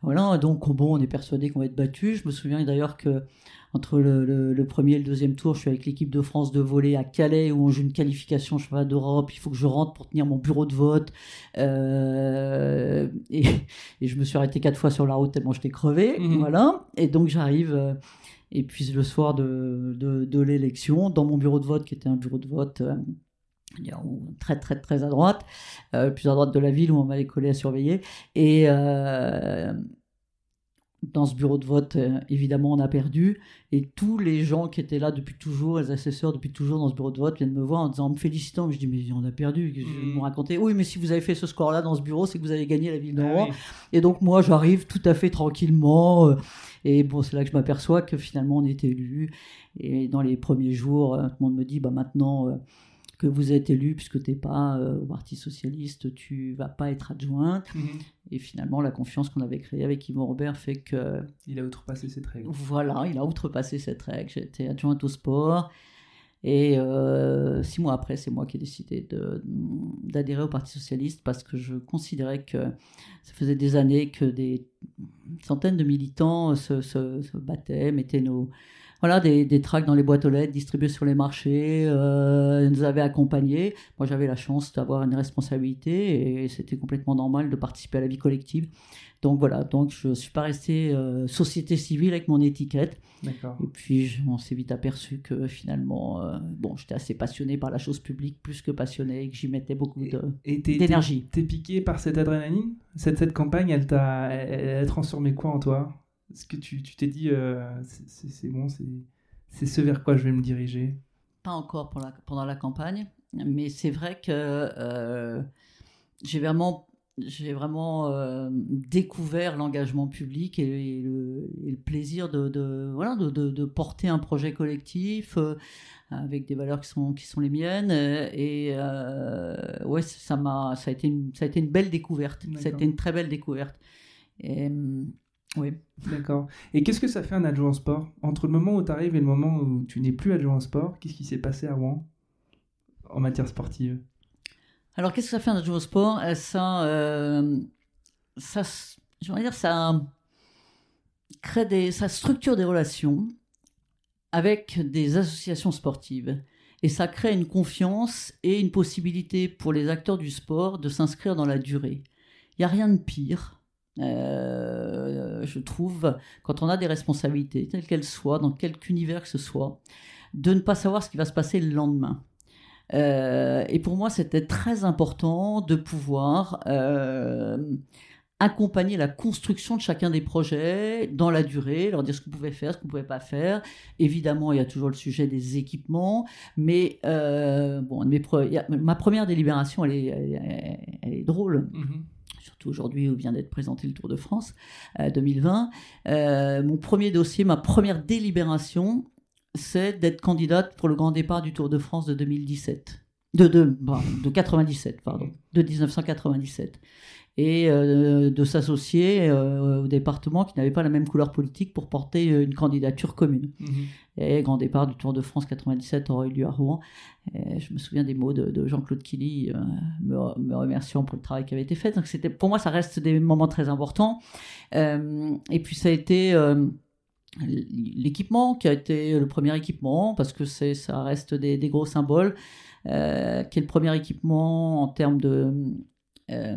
voilà, donc bon, on est persuadé qu'on va être battu. Je me souviens d'ailleurs que entre le, le, premier et le deuxième tour, je suis avec l'équipe de France de voler à Calais où on joue une qualification cheval d'Europe. Il faut que je rentre pour tenir mon bureau de vote. Euh, et, et, je me suis arrêté quatre fois sur la route tellement j'étais crevé. Mhm. Voilà. Et donc j'arrive. Euh, et puis le soir de, de, l'élection, dans mon bureau de vote, qui était un bureau de vote euh, très très très à droite, plus à droite de la ville où on m'avait collé à surveiller. Et dans ce bureau de vote, euh, évidemment, on a perdu. Et tous les gens qui étaient là depuis toujours, les assesseurs depuis toujours dans ce bureau de vote, viennent me voir en disant, en me félicitant. Je dis, mais on a perdu. Mmh. me raconter, oui, mais si vous avez fait ce score-là dans ce bureau, c'est que vous avez gagné la ville de ah Rouen. Et donc, moi, j'arrive tout à fait tranquillement. Euh, et bon, c'est là que je m'aperçois que finalement, on était élu. Et dans les premiers jours, euh, tout le monde me dit, bah maintenant que vous êtes élu puisque tu n'es pas euh, au Parti Socialiste, tu vas pas être adjointe. Mhm. Et finalement, la confiance qu'on avait créée avec Yvon Robert fait que... Il a outrepassé cette règle. Voilà, il a outrepassé cette règle. J'étais adjointe au sport. Et euh, six mois après, c'est moi qui ai décidé d'adhérer au Parti Socialiste parce que je considérais que ça faisait des années que des centaines de militants se, se, se battaient, mettaient nos voilà, des, des tracts dans les boîtes aux lettres distribués sur les marchés, euh, nous avaient accompagnés. Moi, j'avais la chance d'avoir une responsabilité et c'était complètement normal de participer à la vie collective. Donc voilà, donc je ne suis pas resté euh, société civile avec mon étiquette. Et puis on s'est vite aperçu que finalement, euh, bon, j'étais assez passionné par la chose publique, plus que passionné, et que j'y mettais beaucoup d'énergie. T'es piqué par cette adrénaline? Cette, cette campagne, elle t'a transformé quoi en toi? Est-ce que tu t'es dit, euh, c'est bon, c'est ce vers quoi je vais me diriger Pas encore pour la, pendant la campagne, mais c'est vrai que euh, j'ai vraiment j'ai vraiment euh, découvert l'engagement public et, le, plaisir de, voilà, de, porter un projet collectif euh, avec des valeurs qui sont, qui sont les miennes. Et ouais, ça, m'a, ça, a été une, ça a été une belle découverte. Ça a été une très belle découverte. Et, oui. D'accord. Et qu'est-ce que ça fait un adjoint sport? Entre le moment où tu arrives et le moment où tu n'es plus adjoint sport, qu'est-ce qui s'est passé à Rouen en matière sportive? Alors, qu'est-ce que ça fait un adjoint au sport? Euh, ça, euh, dire, ça crée des, ça structure des relations avec des associations sportives. Et ça crée une confiance et une possibilité pour les acteurs du sport de s'inscrire dans la durée. Il n'y a rien de pire, euh, je trouve, quand on a des responsabilités, telles qu'elles soient, dans quelque univers que ce soit, de ne pas savoir ce qui va se passer le lendemain. Euh, et pour moi, c'était très important de pouvoir euh, accompagner la construction de chacun des projets dans la durée, leur dire ce qu'on pouvait faire, ce qu'on ne pouvait pas faire. Évidemment, il y a toujours le sujet des équipements, mais bon, ma première délibération, elle est, elle est, drôle. Mm-hmm. Surtout aujourd'hui où vient d'être présenté le Tour de France 2020. mon premier dossier, ma première délibération, c'est d'être candidate pour le grand départ du Tour de France de 2017. De, de, de 97, pardon. De 1997. Et euh, de s'associer euh, au département qui n'avait pas la même couleur politique pour porter euh, une candidature commune. Mhm. Et grand départ du Tour de France 97 aurait eu lieu à Rouen. Et je me souviens des mots de, Jean-Claude Killy me, me, remerciant pour le travail qui avait été fait. Donc c'était, pour moi, ça reste des moments très importants. et puis ça a été l'équipement qui a été le premier équipement parce que c'est ça reste des, gros symboles euh, qui est le premier équipement en termes de euh,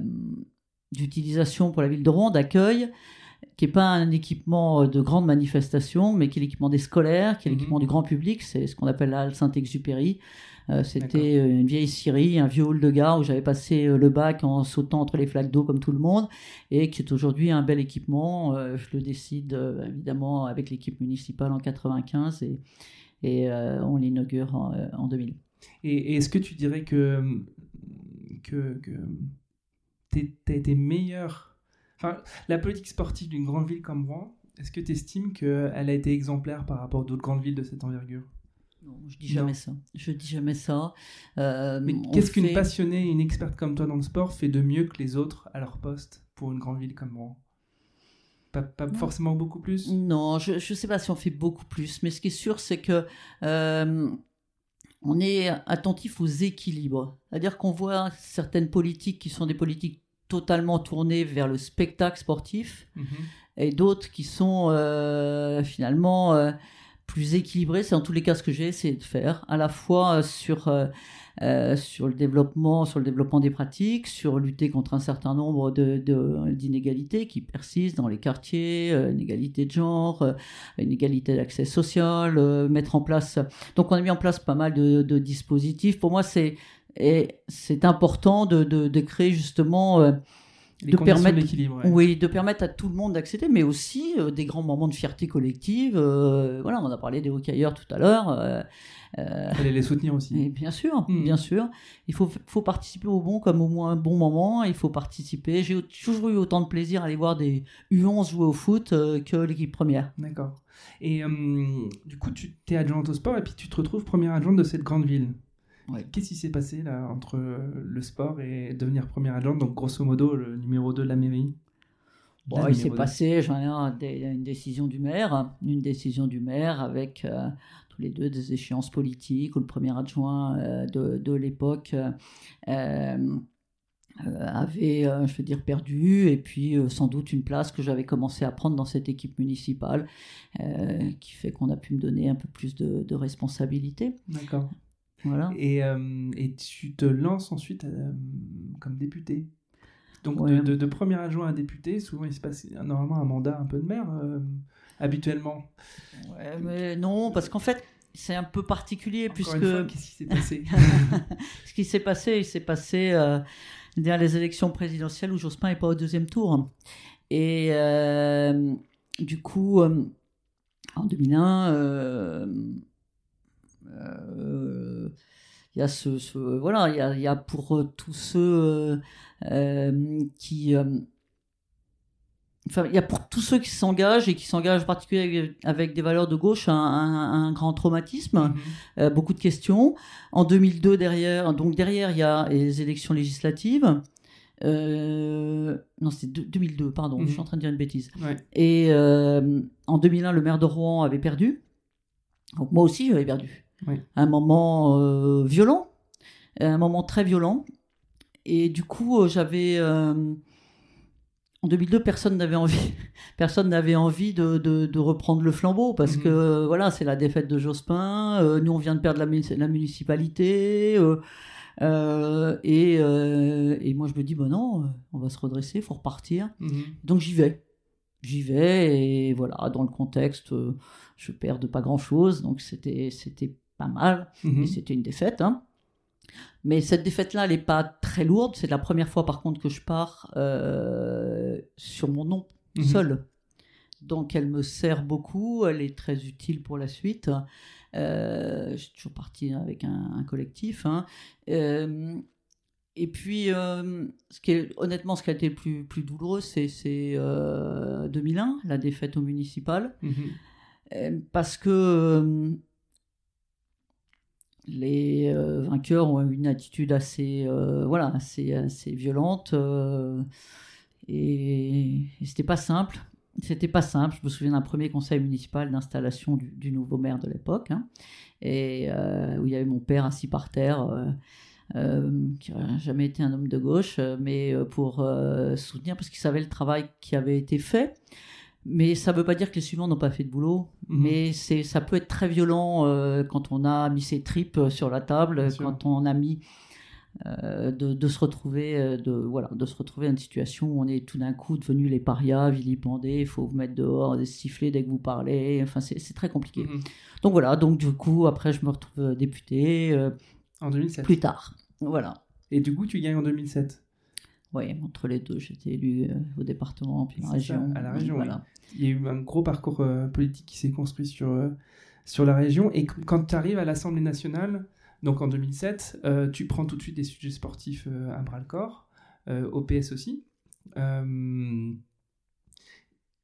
d'utilisation pour la ville de Rouen d'accueil qui n'est pas un équipement de grande manifestation mais qui est l'équipement des scolaires qui est l'équipement mhm. du grand public c'est ce qu'on appelle la Saint-Exupéry euh, c'était euh, une vieille scierie, un vieux hall de gare où j'avais passé euh, le bac en sautant entre les flaques d'eau comme tout le monde, et qui est aujourd'hui un bel équipement. je le décide évidemment avec l'équipe municipale en 95 et, et on l'inaugure en, 2000. Et, est-ce que tu dirais que, que, as été meilleur Enfin, la politique sportive d'une grande ville comme Rouen, est-ce que tu estimes qu'elle a été exemplaire par rapport à d'autres grandes villes de cette envergure? Non, je dis jamais ça. Je dis jamais ça. Euh, Mais qu'est-ce qu'une passionnée, une experte comme toi dans le sport fait de mieux que les autres à leur poste pour une grande ville comme Rouen? Pas, forcément beaucoup plus? Non, je ne sais pas si on fait beaucoup plus. Mais ce qui est sûr, c'est que euh, on est attentif aux équilibres. C'est-à-dire qu'on voit certaines politiques qui sont des politiques totalement tournées vers le spectacle sportif mhm. et d'autres qui sont euh, finalement plus équilibré. C'est en tous les cas ce que j'ai essayé de faire, à la fois euh, sur, euh, euh, sur le développement, sur le développement des pratiques, sur lutter contre un certain nombre de, d'inégalités qui persistent dans les quartiers, inégalité de genre, inégalité d'accès social, mettre en place. Donc on a mis en place pas mal de, de dispositifs. Pour moi, c'est et c'est important de, de, de créer justement de permettre, oui, de permettre à tout le monde d'accéder, mais aussi euh, des grands moments de fierté collective. Euh, voilà, on a parlé des hockeyeurs tout à l'heure. Euh, Fallait les soutenir aussi. Et bien sûr, hmm. bien sûr. Il faut, faut participer au bon comme au moins bon moment. Il faut participer. J'ai toujours eu autant de plaisir à aller voir des U11 jouer au foot que l'équipe première. D'accord. Et du coup, tu es adjointe au sport et puis tu te retrouves première adjointe de cette grande ville. Qu'est-ce qui s'est passé là entre euh, le sport et devenir première adjointe, donc grosso modo le numéro 2 de la mairie bon, Il s'est passé j'en ai une décision du maire, une décision du maire avec euh, tous les deux des échéances politiques où le premier adjoint euh, de, de l'époque avait, je veux dire, perdu, et puis sans doute une place que j'avais commencé à prendre dans cette équipe municipale, qui fait qu'on a pu me donner un peu plus de, de responsabilités. D'accord. Et, euh, et, tu te lances ensuite euh, comme député. Donc de, de, premier adjoint à député, souvent il se passe normalement un mandat un peu de maire, euh, habituellement. Ouais, mais non, parce qu'en fait, c'est un peu particulier puisque. Qu'est-ce qui s'est passé [laughs] Ce qui s'est passé, il s'est passé euh, les élections présidentielles où Jospin n'est pas au deuxième tour. Et du coup, en 2001, euh, il y a ce, voilà, il y a, il y a pour tous ceux qui Enfin, il y a pour tous ceux qui s'engagent et qui s'engagent particulièrement avec des valeurs de gauche un, grand traumatisme, mhm. beaucoup de questions. En 2002 derrière, donc derrière il y a les élections législatives. Euh, non, c'était 2002, pardon, je suis mhm. en train de dire une bêtise. Et euh, en 2001, le maire de Rouen avait perdu. Donc moi aussi, j'avais perdu. Un moment euh, violent, un moment très violent. Et du coup, j'avais. en 2002, personne n'avait envie, [laughs] personne n'avait envie de, de, reprendre le flambeau parce mhm. que voilà, c'est la défaite de Jospin. nous, on vient de perdre la, la municipalité. Euh, et, euh, et, moi, je me dis, bon non, euh, on va se redresser, il faut repartir. Mhm. Donc j'y vais. J'y vais, et voilà, dans le contexte, je perds de pas grand-chose, donc c'était pas mal, mhm. mais c'était une défaite. Hein. Mais cette défaite-là, elle n'est pas très lourde. C'est la première fois, par contre, que je pars sur mon nom mhm. seul. Donc, elle me sert beaucoup. Elle est très utile pour la suite. Euh, je suis toujours parti avec un, collectif. Hein. Euh, et puis, euh, ce qui est, honnêtement, ce qui a été le plus, plus douloureux, c'est 2001, la défaite au municipal. Mhm. parce que les vainqueurs ont une attitude assez, voilà, assez, assez violente. et, et c'était pas simple. C'était pas simple. Je me souviens d'un premier conseil municipal d'installation du, nouveau maire de l'époque, hein, et euh, où il y avait mon père assis par terre, euh, euh, qui n'a jamais été un homme de gauche, mais pour soutenir parce qu'il savait le travail qui avait été fait. Mais ça ne veut pas dire que les suivants n'ont pas fait de boulot. Mhm. Mais c'est, ça peut être très violent quand on a mis ses tripes sur la table, quand on a mis euh, de, se retrouver euh, de voilà de se retrouver dans une situation où on est tout d'un coup devenu les parias vilipendés il faut vous mettre dehors des sifflets dès que vous parlez. Enfin c'est très compliqué. Mhm. donc voilà donc du coup après je me retrouve euh, député en 2007 plus tard. Voilà. Et du coup tu gagnes en 2007 oui entre les deux j'étais élu au département puis la région à la région voilà. il y a eu un gros parcours politique qui s'est construit sur sur la région. Et quand tu arrives à l'Assemblée nationale donc en 2007, euh, tu prends tout de suite des sujets sportifs euh, à bras le corps, euh, au PS aussi.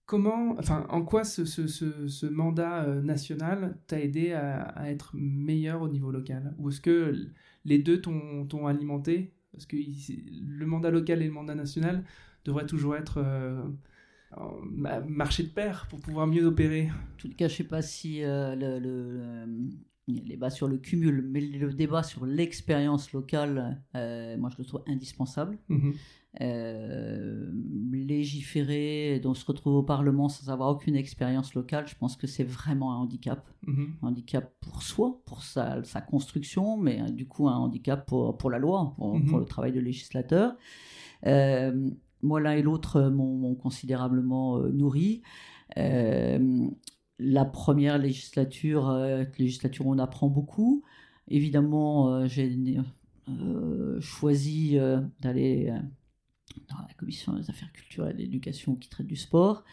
comment, enfin, en quoi ce, mandat national t'a aidé à, être meilleur au niveau local? Ou est-ce que les deux t'ont alimenté Parce que le mandat local et le mandat national devraient toujours être marché de pair pour pouvoir mieux opérer. En tout cas, je ne sais pas si le, a le débat sur le cumul, mais le débat sur l'expérience locale, euh, moi je le trouve indispensable. Mhm. Euh, légiférer, donc se retrouver au Parlement sans avoir aucune expérience locale, je pense que c'est vraiment un handicap. Mhm. Un handicap pour soi, pour sa, sa construction, mais euh, du coup un handicap pour, pour la loi, pour, mhm. le travail de législateur. moi, l'un et l'autre m'ont considérablement nourri la première législature, euh, législature on apprend beaucoup. Évidemment, euh, j'ai euh, choisi d'aller dans la commission des affaires culturelles et d'éducation qui traite du sport,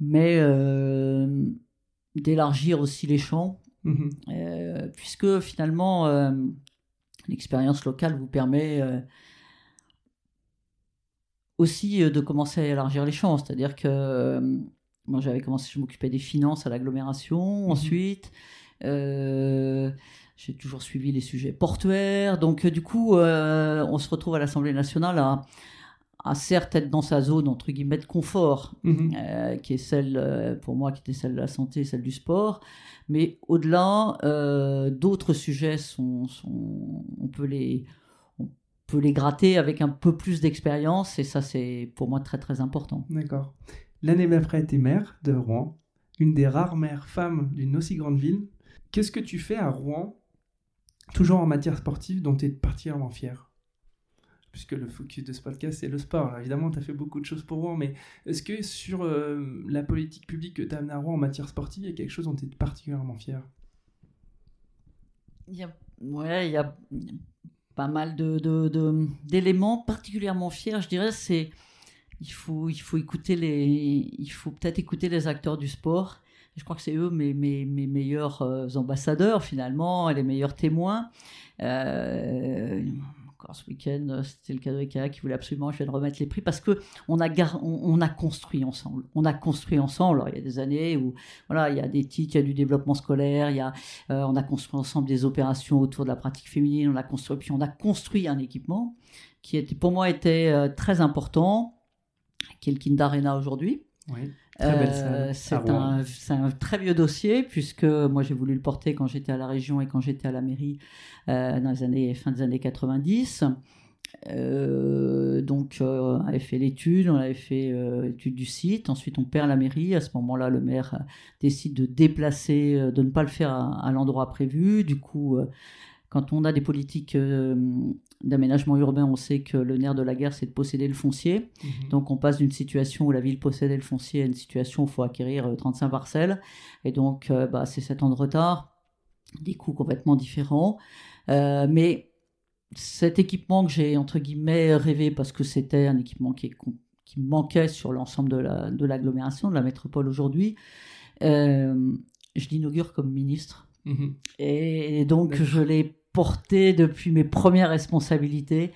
mais d'élargir aussi les champs, mhm. puisque finalement, l'expérience locale vous permet aussi de commencer à élargir les champs, c'est-à-dire que moi, j'avais commencé, je m'occupais des finances à l'agglomération. Mhm. Ensuite, euh, j'ai toujours suivi les sujets portuaires. Donc, euh, du coup, euh, on se retrouve à l'Assemblée nationale à, à, certes être dans sa zone, entre guillemets, de confort, mhm. qui est celle, pour moi, qui était celle de la santé, celle du sport. Mais au-delà, d'autres sujets sont, sont, on peut les on peut les gratter avec un peu plus d'expérience et ça c'est pour moi très très important. D'accord. L'année d'après, tu es maire de Rouen, une des rares maires femmes d'une aussi grande ville. Qu'est-ce que tu fais à Rouen, toujours en matière sportive, dont tu es particulièrement fier Puisque le focus de ce podcast, c'est le sport. évidemment, tu as fait beaucoup de choses pour Rouen, mais est-ce que sur euh, la politique publique que tu as amenée à Rouen en matière sportive, il y a quelque chose dont tu es particulièrement fier? Il y a, Ouais, il y a pas mal d'éléments particulièrement fiers, je dirais, c'est il faut, il faut écouter les, il faut peut-être écouter les acteurs du sport. Je crois que c'est eux mes, mes, meilleurs ambassadeurs finalement, les meilleurs témoins. encore ce week-end, c'était le cadeau IKEA qui voulait absolument je viens de remettre les prix parce que on a, on, a construit ensemble. On a construit ensemble. Alors, il y a des années où voilà, il y a des titres, il y a du développement scolaire, il y a, on a construit ensemble des opérations autour de la pratique féminine, on a construit, puis on a construit un équipement qui était, pour moi était euh, très important, qui est le Kind Arena aujourd'hui. Oui, euh, c'est un, très vieux dossier, puisque moi j'ai voulu le porter quand j'étais à la région et quand j'étais à la mairie euh, dans les années, fin des années 90. donc, on avait fait l'étude, on avait fait l'étude du site. Ensuite, on perd la mairie. À ce moment-là, le maire décide de déplacer, de ne pas le faire à, à l'endroit prévu. Du coup, quand on a des politiques d'aménagement urbain, on sait que le nerf de la guerre, c'est de posséder le foncier. Mhm. Donc on passe d'une situation où la ville possédait le foncier à une situation où il faut acquérir 35 euh, parcelles. Et donc euh, bah, c'est 7 ans de retard, des coûts complètement différents. Euh, mais cet équipement que j'ai, entre guillemets, rêvé, parce que c'était un équipement qui, qui manquait sur l'ensemble de l'agglomération, de, la métropole aujourd'hui, je l'inaugure comme ministre. Mhm. Et donc je l'ai porté depuis mes premières responsabilités.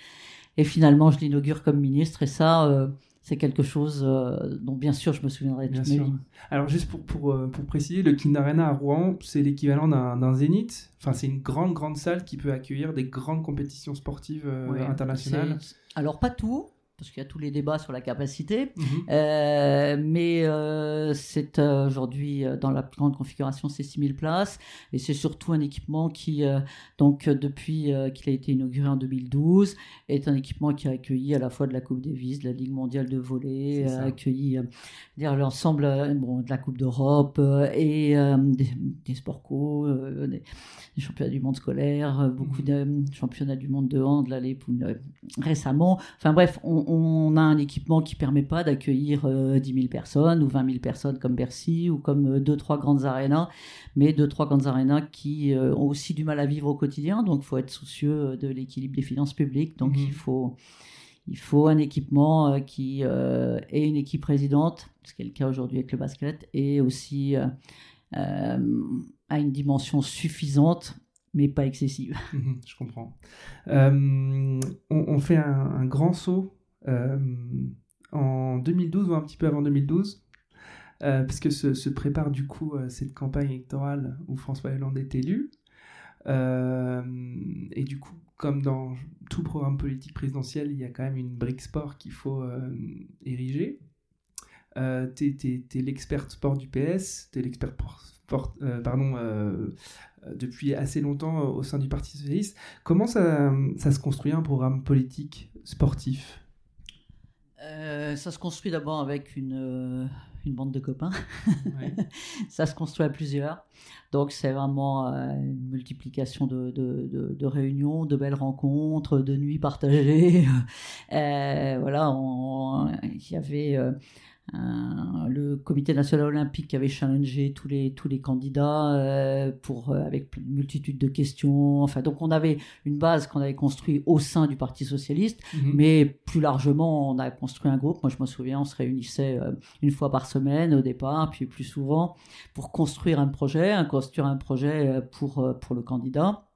Et finalement, je l'inaugure comme ministre. Et ça, euh, c'est quelque chose euh, dont, bien sûr, je me souviendrai toute ma vie. Alors, juste pour, pour, euh, pour préciser, le Kind Arena à Rouen, c'est l'équivalent d'un Zénith. Enfin, c'est une grande, grande salle qui peut accueillir des grandes compétitions sportives internationales. Alors, pas tout parce qu'il y a tous les débats sur la capacité. Mhm. Euh, mais euh, c'est euh, aujourd'hui, dans la plus grande configuration, c'est 6000 places. Et c'est surtout un équipement qui, donc depuis qu'il a été inauguré en 2012, est un équipement qui a accueilli à la fois de la Coupe Davis, de la Ligue mondiale de volley, a accueilli l'ensemble bon, de la Coupe d'Europe et des, sports co, des, championnats du monde scolaire, beaucoup mhm. de championnats du monde de hand, là, les, récemment. Enfin bref, on, on a un équipement qui permet pas d'accueillir 10 euh, 000 personnes ou 20 000 personnes comme Bercy ou comme 2-3 euh, grandes arénas, mais 2-3 grandes arénas qui euh, ont aussi du mal à vivre au quotidien. Donc, il faut être soucieux de l'équilibre des finances publiques. Donc, mhm. il faut il faut un équipement qui ait une équipe résidente, ce qui est le cas aujourd'hui avec le basket, et aussi à une dimension suffisante mais pas excessive. Mhm, je comprends. on, fait un, grand saut euh, en 2012 ou un petit peu avant 2012, euh, parce que se, prépare du coup euh, cette campagne électorale où François Hollande est élu. et du coup, comme dans tout programme politique présidentiel, il y a quand même une brique sport qu'il faut ériger. Euh, t'es, es, l'expert sport du PS, t'es l'expert pardon, depuis assez longtemps au sein du Parti Socialiste. Comment ça se construit un programme politique sportif? Euh, ça se construit d'abord avec une, euh, une, bande de copains. [laughs] ça se construit à plusieurs. Donc c'est vraiment euh, une multiplication de, de, de, réunions, de belles rencontres, de nuits partagées. [laughs] voilà, il y avait le comité national olympique qui avait challengé tous les, tous les candidats euh, pour, euh, avec une multitude de questions. Enfin, donc on avait une base qu'on avait construite au sein du Parti socialiste, mhm. mais plus largement, on a construit un groupe. Moi, je me souviens, on se réunissait euh, une fois par semaine au départ, puis plus souvent, pour construire un projet, construire un projet pour, pour le candidat.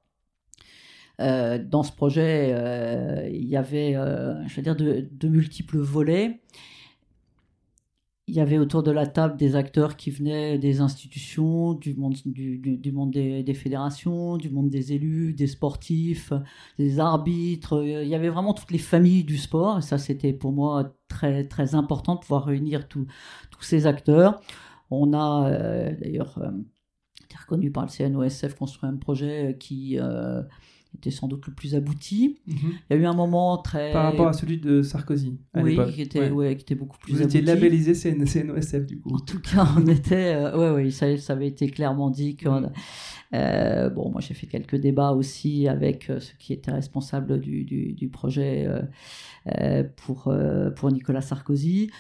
dans ce projet, il y avait, je veux dire, de, de multiples volets il y avait autour de la table des acteurs qui venaient des institutions, du monde, du, monde des, fédérations, du monde des élus, des sportifs, des arbitres. Il y avait vraiment toutes les familles du sport. Et ça, c'était pour moi très, très important de pouvoir réunir tous ces acteurs. On a euh, d'ailleurs euh, reconnu par le CNOSF construit un projet qui euh, était sans doute le plus abouti. Mhm. Il y a eu un moment très... Par rapport à celui de Sarkozy, à Oui, qui était, ouais. qui était beaucoup plus Vous abouti. étiez labellisé CNOSF, du coup. En tout cas, on était... Euh, ouais, ouais, ça, ça, avait été clairement dit que... Euh, bon, moi, j'ai fait quelques débats aussi avec euh, ceux qui étaient responsables du, du, du projet euh, pour, pour Nicolas Sarkozy.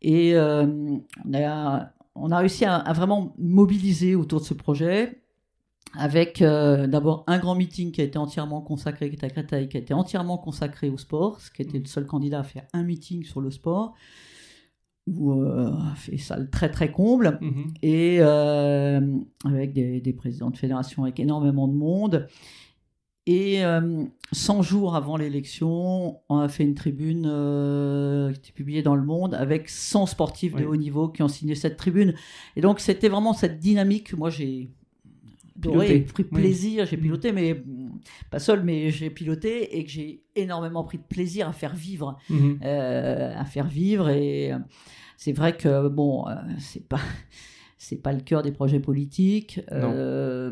Et on a, on, a, réussi à, à vraiment mobiliser autour de ce projet avec euh, d'abord un grand meeting qui a été entièrement consacré, qui était à Créteil, qui a été entièrement consacré au sport, ce qui était le seul candidat à faire un meeting sur le sport. où fait salle très très comble Mhm. et avec des, des présidents de fédération avec énormément de monde. Et 100 jours avant l'élection, on a fait une tribune euh, qui était publiée dans Le Monde avec 100 sportifs de haut niveau qui ont signé cette tribune. Et donc c'était vraiment cette dynamique que moi j'ai adoré, Piloté. pris Oui. plaisir, j'ai Mhm. piloté, mais mm, pas seul, mais j'ai piloté et que j'ai énormément pris de plaisir à faire vivre Mhm. euh, à faire vivre et euh, c'est vrai que bon euh, c'est pas [laughs] c'est pas le cœur des projets politiques euh,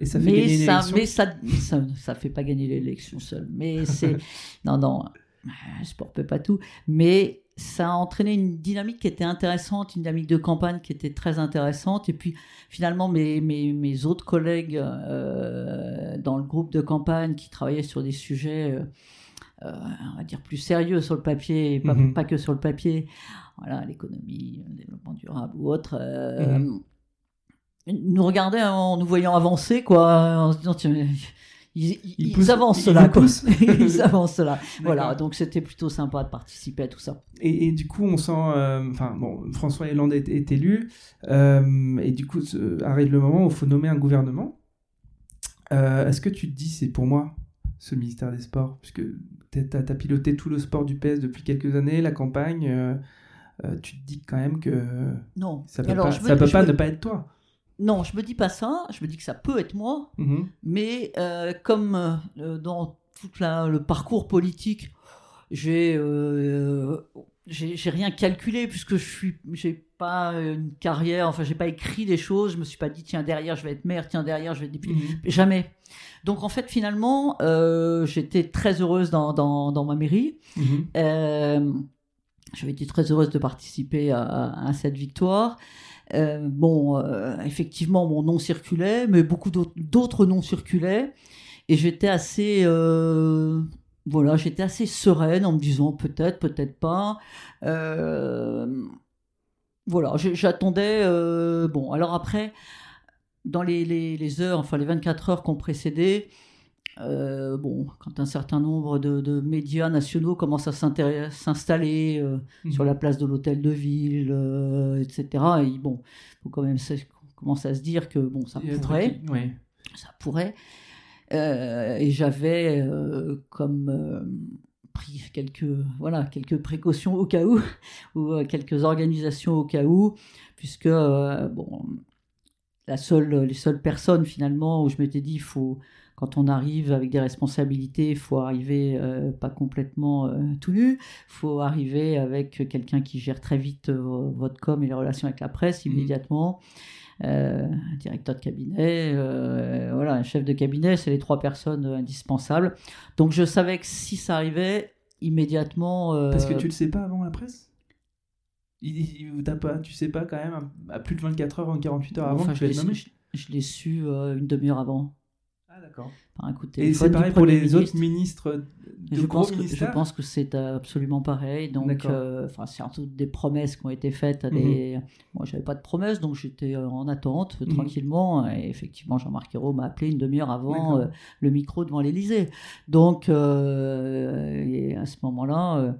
Et ça fait mais gagner ça l'élection. mais ça, ça ça fait pas gagner l'élection seul mais c'est [laughs] non non le sport peut pas tout mais ça a entraîné une dynamique qui était intéressante, une dynamique de campagne qui était très intéressante. Et puis finalement, mes, mes, mes autres collègues euh, dans le groupe de campagne qui travaillaient sur des sujets, euh, euh, on va dire, plus sérieux sur le papier, et pas, Mhm. pas que sur le papier, voilà, l'économie, le développement durable ou autre, euh, Mhm. nous regardaient en nous voyant avancer, quoi, en se disant, tiens, ils, ils, avancent là, quoi. [laughs] ils avancent là. Voilà, donc c'était plutôt sympa de participer à tout ça. Et, et du coup, on sent. euh, Enfin, bon, François Hollande est, est élu. euh, et du coup, arrive le moment où il faut nommer un gouvernement. Euh, Est-ce que tu te dis, c'est pour moi, ce ministère des Sports? Puisque tu as, piloté tout le sport du PS depuis quelques années, la campagne. tu te dis quand même que Non. ça peut Alors, pas, me- ça peut pas me- ne pas être toi. Non, je me dis pas ça. Je me dis que ça peut être moi, Mhm. mais euh, comme euh, dans tout la- le parcours politique, j'ai euh, j'ai rien calculé puisque je suis j'ai pas une carrière. Enfin, j'ai pas écrit des choses. Je me suis pas dit tiens derrière je vais être maire, tiens derrière je vais être député. Mhm. Jamais. Donc en fait finalement, j'étais très heureuse dans, dans, dans ma mairie. Euh, J'avais été très heureuse de participer à, à cette victoire. Euh, bon, euh, effectivement, mon nom circulait, mais beaucoup d'autres- noms circulaient. Et j'étais assez, euh, voilà, j'étais assez sereine en me disant peut-être, peut-être pas. Voilà, j'attendais. bon, alors après, dans les, les- les heures, enfin les 24 heures qui ont précédé, euh, bon, quand un certain nombre de, de médias nationaux commencent à s'installer euh, Mhm. sur la place de l'hôtel de ville, euh, etc., et bon, faut quand même commencer à se dire que bon, ça Il pourrait, qui- ça pourrait. Et j'avais comme pris quelques voilà quelques précautions au cas où [laughs] ou quelques organisations au cas où puisque bon la seule les seules personnes finalement où je m'étais dit il faut quand on arrive avec des responsabilités, il faut arriver euh, pas complètement euh, tout nu, faut arriver avec quelqu'un qui gère très vite euh, votre com et les relations avec la presse Mhm. immédiatement euh, un directeur de cabinet, voilà, un chef de cabinet, c'est les trois personnes indispensables. Donc je savais que si ça arrivait, immédiatement. Parce que tu le sais pas avant la presse? T'as pas, tu sais pas quand même à plus de 24 heures, 48 heures avant enfin, que tu je l'ai su, je, je l'ai su euh, une demi-heure avant, Ah d'accord. par un coup de Et c'est pareil pour les ministre. autres ministres de je pense, que, je pense que c'est absolument pareil. Donc, euh, c'est surtout des promesses qui ont été faites. À Mhm. des... Moi, j'avais pas de promesses, donc j'étais euh, en attente Mhm. tranquillement. Et effectivement, Jean-Marc Ayrault m'a appelé une demi-heure avant euh, le micro devant l'Élysée. Donc, euh, et à ce moment-là, euh,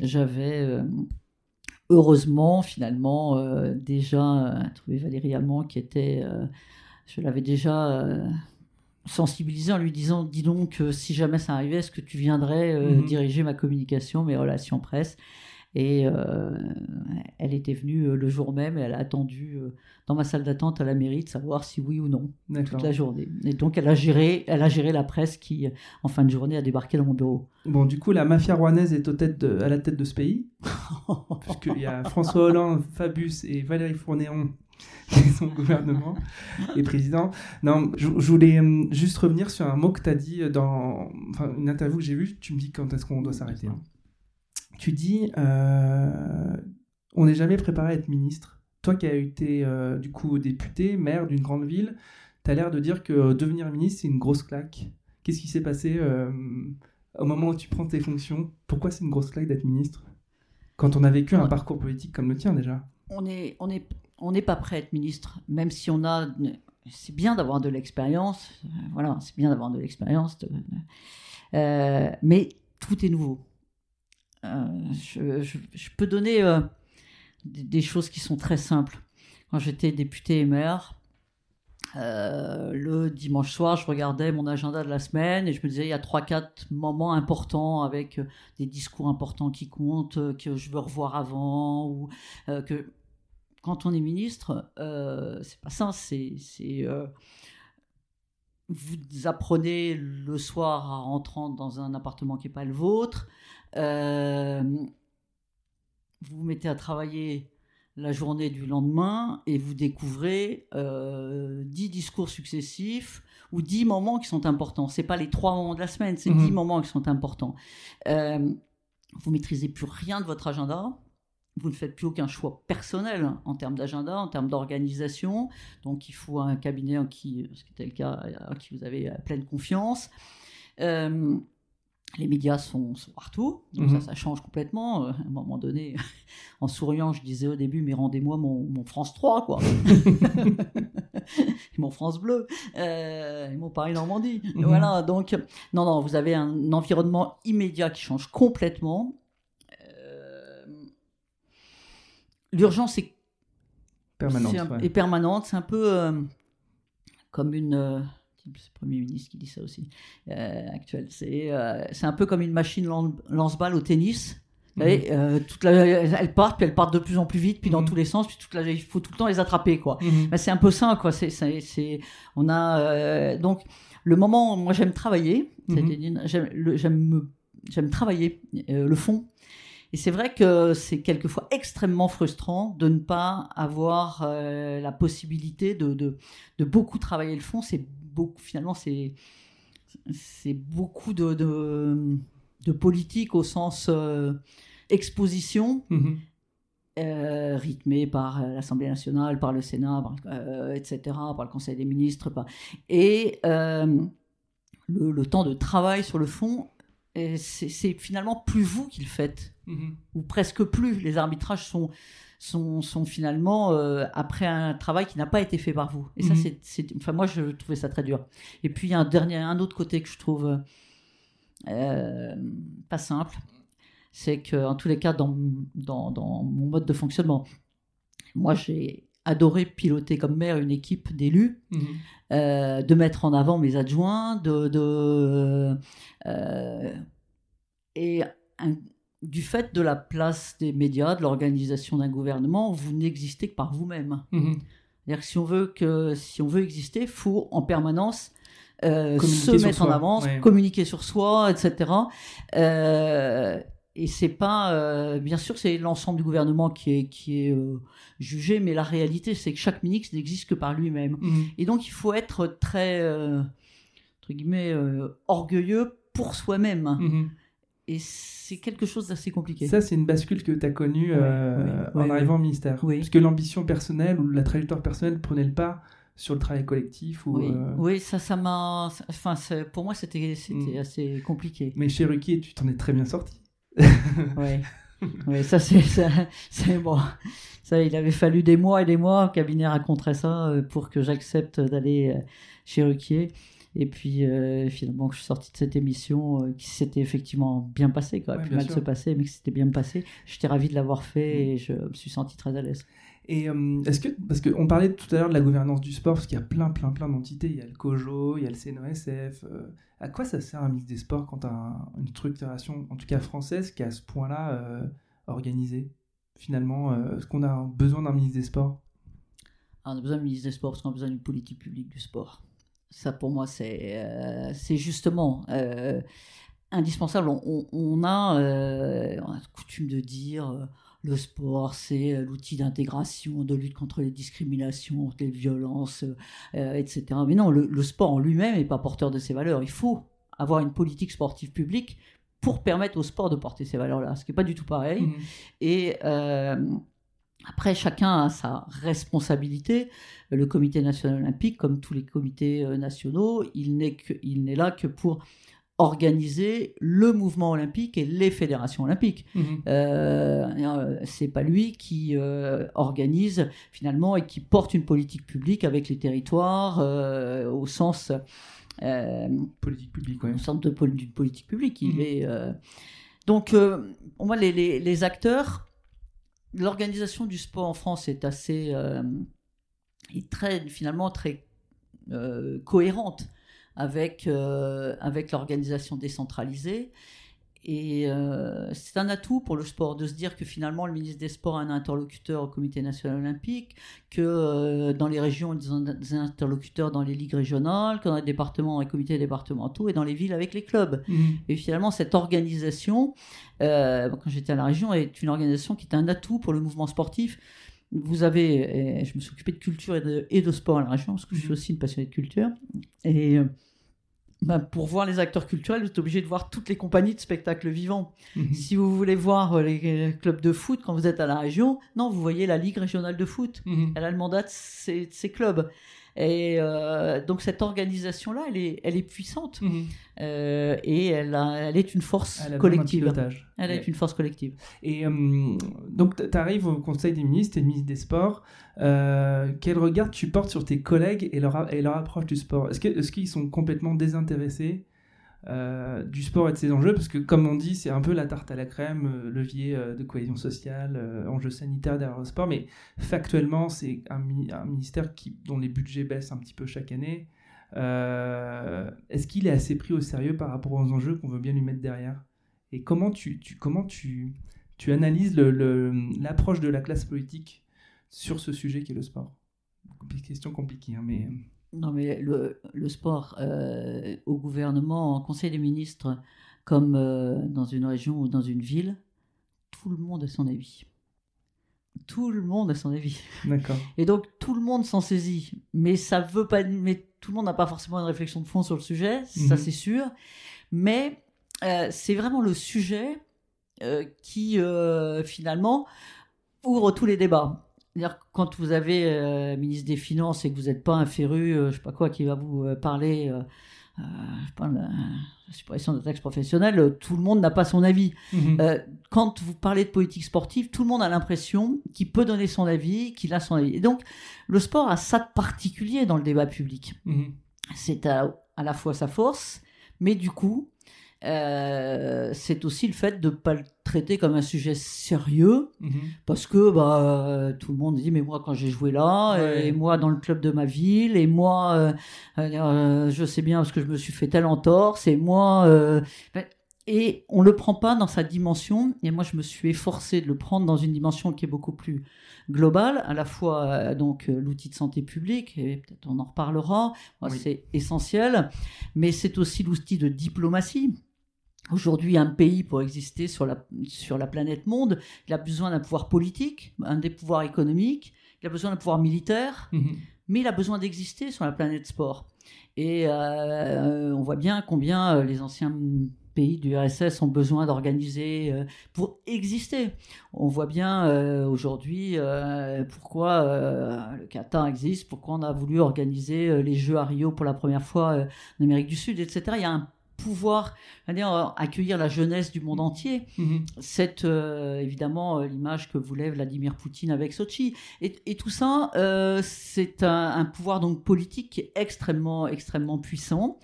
j'avais euh, heureusement, finalement, euh, déjà euh, trouvé Valérie Allemand qui était. euh, je l'avais déjà. Sensibilisé en lui disant dis donc euh, si jamais ça arrivait est-ce que tu viendrais euh, Mhm. diriger ma communication mes relations presse? Et euh, elle était venue le jour même et elle a attendu dans ma salle d'attente à la mairie de savoir si oui ou non toute la journée. Et donc elle a géré elle a géré la presse qui en fin de journée a débarqué dans mon bureau. Bon, du coup, la mafia rouennaise est au tête de- à la tête de ce pays, [laughs] puisqu'il y a François Hollande, Fabius et Valérie Fournéron [laughs] qui sont au gouvernement et président. Non, je, je voulais hum, juste revenir sur un mot que tu as dit dans enfin, une interview que j'ai vue. Tu me dis quand est-ce qu'on doit s'arrêter. hein. Tu dis, euh, on n'est jamais préparé à être ministre. Toi qui as été euh, du coup député, maire d'une grande ville, tu as l'air de dire que euh, devenir ministre, c'est une grosse claque. Qu'est-ce qui s'est passé euh, au moment où tu prends tes fonctions? Pourquoi c'est une grosse claque d'être ministre? Quand on a vécu un parcours politique comme le tien déjà. on est on est on n'est pas prêt à être ministre même si on a c'est bien d'avoir de l'expérience euh, voilà c'est bien d'avoir de l'expérience euh, mais tout est nouveau Euh, je, peux donner euh, des, choses qui sont très simples. Quand j'étais député et maire, le dimanche soir, je regardais mon agenda de la semaine et je me disais il y a trois quatre moments importants avec des discours importants qui comptent que je veux revoir avant ou que quand on est ministre, c'est pas ça, c'est vous apprenez le soir en rentrant dans un appartement qui n'est pas le vôtre. Euh, vous vous mettez à travailler la journée du lendemain et vous découvrez euh, dix discours successifs ou dix moments qui sont importants. C'est pas les trois moments de la semaine, c'est mhm. dix moments qui sont importants. Euh, vous maîtrisez plus rien de votre agenda vous ne faites plus aucun choix personnel en termes d'agenda, en termes d'organisation. Donc il faut un cabinet en qui, ce qui était le cas, en qui vous avez pleine confiance. Euh, les médias sont, partout, donc ça, mhm. ça change complètement. Euh, à un moment donné, [laughs] en souriant, je disais au début, mais rendez-moi mon, France 3, quoi. mon France [laughs] Bleu, euh, et mon Paris Normandie. Mhm. Voilà, donc, non, non, vous avez un environnement immédiat qui change complètement. L'urgence est permanente. permanente. C'est un peu euh, comme une. Euh, c'est le Premier ministre qui dit ça aussi, euh, actuel. C'est un peu comme une machine lance-balle au tennis. Vous voyez, mhm. toute la, elles partent, puis elles partent de plus en plus vite, puis dans mhm. tous les sens, puis toute la, il faut tout le temps les attraper, quoi. Mhm. c'est un peu ça, quoi. C'est, on a donc le moment. Moi, j'aime travailler. J'aime, j'aime, j'aime travailler le fond. Et c'est vrai que c'est quelquefois extrêmement frustrant de ne pas avoir euh, la possibilité de, de, de, beaucoup travailler le fond. C'est beaucoup, finalement, c'est, c'est beaucoup de, de, de, politique au sens euh, exposition. Mm-hmm. Euh, rythmé par l'Assemblée nationale, par le Sénat, etc., par le Conseil des ministres. Et le, le, temps de travail sur le fond c'est finalement plus vous qui le faites, mhm. ou presque plus. Les arbitrages sont, sont, sont finalement euh, après un travail qui n'a pas été fait par vous. Et ça, mhm. c'est, enfin, moi, je trouvais ça très dur. Et puis, il y a un, dernier, un autre côté que je trouve euh, pas simple, c'est que, en tous les cas, dans, dans, dans mon mode de fonctionnement, moi, j'ai adoré piloter comme maire une équipe d'élus, mhm. euh, de mettre en avant mes adjoints, de, de euh, et du fait de la place des médias, de l'organisation d'un gouvernement, vous n'existez que par vous-même. C'est-à-dire que si on veut que si on veut exister, faut en permanence euh, se mettre en avant, communiquer sur soi, etc et c'est pas, euh, bien sûr, c'est l'ensemble du gouvernement qui est, qui est euh, jugé, mais la réalité, c'est que chaque ministre n'existe que par lui-même. Mhm. Et donc, il faut être très, euh, entre guillemets, orgueilleux pour soi-même. Mhm. Et c'est quelque chose d'assez compliqué. Ça, c'est une bascule que tu as connue en arrivant au ministère. Parce que l'ambition personnelle ou la trajectoire personnelle prenait le pas sur le travail collectif ou oui. ça ça m'a enfin pour moi c'était c'était mm. assez compliqué mais chez Ruki tu t'en es très bien sorti oui. oui, [laughs] ça c'est bon. Ça, il avait fallu des mois et des mois. Cabinet raconterait ça euh, pour que j'accepte d'aller euh, chez Ruquier. Et puis euh, finalement, je suis sorti de cette émission qui s'était effectivement bien passée, qui aurait pu mal se passer, mais qui s'était bien passé. J'étais ravi de l'avoir fait mm. et je me suis senti très à l'aise. Et est-ce que, parce qu'on parlait tout à l'heure de la gouvernance du sport, parce qu'il y a plein, plein, plein d'entités. Il y a le COJO, il y a le CNOSF, à quoi ça sert un ministre des Sports quand tu as une structuration, en tout cas française, qui est à ce point-là euh, organisée Finalement, euh, est-ce qu'on a besoin d'un ministre des Sports? Ah, On a besoin d'un ministre des Sports parce qu'on a besoin d'une politique publique du sport. Ça, pour moi, c'est euh, justement indispensable. On, on a, on a coutume de dire le sport, c'est euh, l'outil d'intégration, de lutte contre les discriminations, les violences, euh, etc. Mais non, le, sport en lui-même n'est pas porteur de ces valeurs. Il faut avoir une politique sportive publique pour permettre au sport de porter ces valeurs-là, ce qui n'est pas du tout pareil. Mmh. Et euh, après, chacun a sa responsabilité. Le Comité national olympique, comme tous les comités nationaux, il n'est là que pour organiser le mouvement olympique et les fédérations olympiques. Mhm. Euh, euh, c'est pas lui qui euh, organise finalement et qui porte une politique publique avec les territoires au sens politique publique, au sens de d'une politique publique. Il mhm. est donc pour moi les, les, les, acteurs l'organisation du sport en France est assez, est très, finalement très cohérente avec, avec l'organisation décentralisée. Et euh, c'est un atout pour le sport de se dire que finalement le ministre des Sports a un interlocuteur au Comité national olympique, que euh, dans les régions, ils ont des interlocuteurs dans les ligues régionales, que dans les départements, les comités départementaux et dans les villes avec les clubs. Mhm. Et finalement, cette organisation, euh, quand j'étais à la région, est une organisation qui est un atout pour le mouvement sportif. Vous avez, je me suis occupé de culture et de, et de sport à la région, parce que je suis mhm. aussi une passionnée de culture. Et bah, pour voir les acteurs culturels, vous êtes obligé de voir toutes les compagnies de spectacles vivants. Mhm. Si vous voulez voir euh, les clubs de foot quand vous êtes à la région, non, vous voyez la Ligue régionale de foot. Mhm. Elle a le mandat de ces, clubs. Et euh, donc cette organisation-là, elle est, elle est puissante mhm. euh, et elle, elle est une force collective. Elle est une force collective. Et donc tu arrives au Conseil des ministres, tu es ministre des Sports. quel regard tu portes sur tes collègues et leur, et leur approche du sport? Est-ce qu'ils est sont complètement désintéressés? Euh, du sport et de ses enjeux, parce que comme on dit, c'est un peu la tarte à la crème, euh, levier euh, de cohésion sociale, enjeux sanitaires derrière le sport, mais factuellement, c'est un, ministère qui, dont les budgets baissent un petit peu chaque année. Est-ce qu'il est assez pris au sérieux par rapport aux enjeux qu'on veut bien lui mettre derrière? Et comment tu, tu, comment tu, tu analyses l'approche de la classe politique sur ce sujet qui est le sport? Question compliquée, hein, mais... Non, mais le, le sport euh, au gouvernement, en conseil des ministres, comme euh, dans une région ou dans une ville, tout le monde a son avis. Tout le monde a son avis. D'accord. Et donc tout le monde s'en saisit, mais ça veut pas, mais tout le monde n'a pas forcément une réflexion de fond sur le sujet, ça mhm. c'est sûr. Mais euh, c'est vraiment le sujet qui finalement ouvre tous les débats quand vous avez euh, ministre des Finances et que vous n'êtes pas un féru, euh, je sais pas quoi, qui va vous euh, parler, je sais pas, la, suppression de taxes professionnelles, tout le monde n'a pas son avis. Mhm. quand vous parlez de politique sportive, tout le monde a l'impression qu'il peut donner son avis, qu'il a son avis. Et donc, le sport a ça de particulier dans le débat public. Mhm. C'est à, à, la fois sa force, mais du coup, euh, c'est aussi le fait de ne pas le traiter comme un sujet sérieux, mhm. parce que bah, tout le monde dit, mais moi quand j'ai joué là, et moi dans le club de ma ville, et moi euh, euh, je sais bien parce que je me suis fait tel entorse, et moi... Ben, et on le prend pas dans sa dimension, et moi je me suis efforcé de le prendre dans une dimension qui est beaucoup plus globale, à la fois donc l'outil de santé publique, et peut-être on en reparlera, c'est essentiel, mais c'est aussi l'outil de diplomatie, Aujourd'hui, un pays, pour exister sur la, sur la planète monde, il a besoin d'un pouvoir politique, un des pouvoirs économiques, il a besoin d'un pouvoir militaire, mhm. mais il a besoin d'exister sur la planète sport. Et euh, on voit bien combien euh, les anciens pays du RSS ont besoin d'organiser euh, pour exister. On voit bien aujourd'hui pourquoi le Qatar existe, pourquoi on a voulu organiser les Jeux à Rio pour la première fois en Amérique du Sud, etc. Il y a un pouvoir dire, accueillir la jeunesse du monde entier. Mhm. C'est euh, évidemment euh, l'image que voulait Vladimir Poutine avec Sochi. Et, tout ça, euh, c'est un, pouvoir donc politique qui est extrêmement, extrêmement puissant.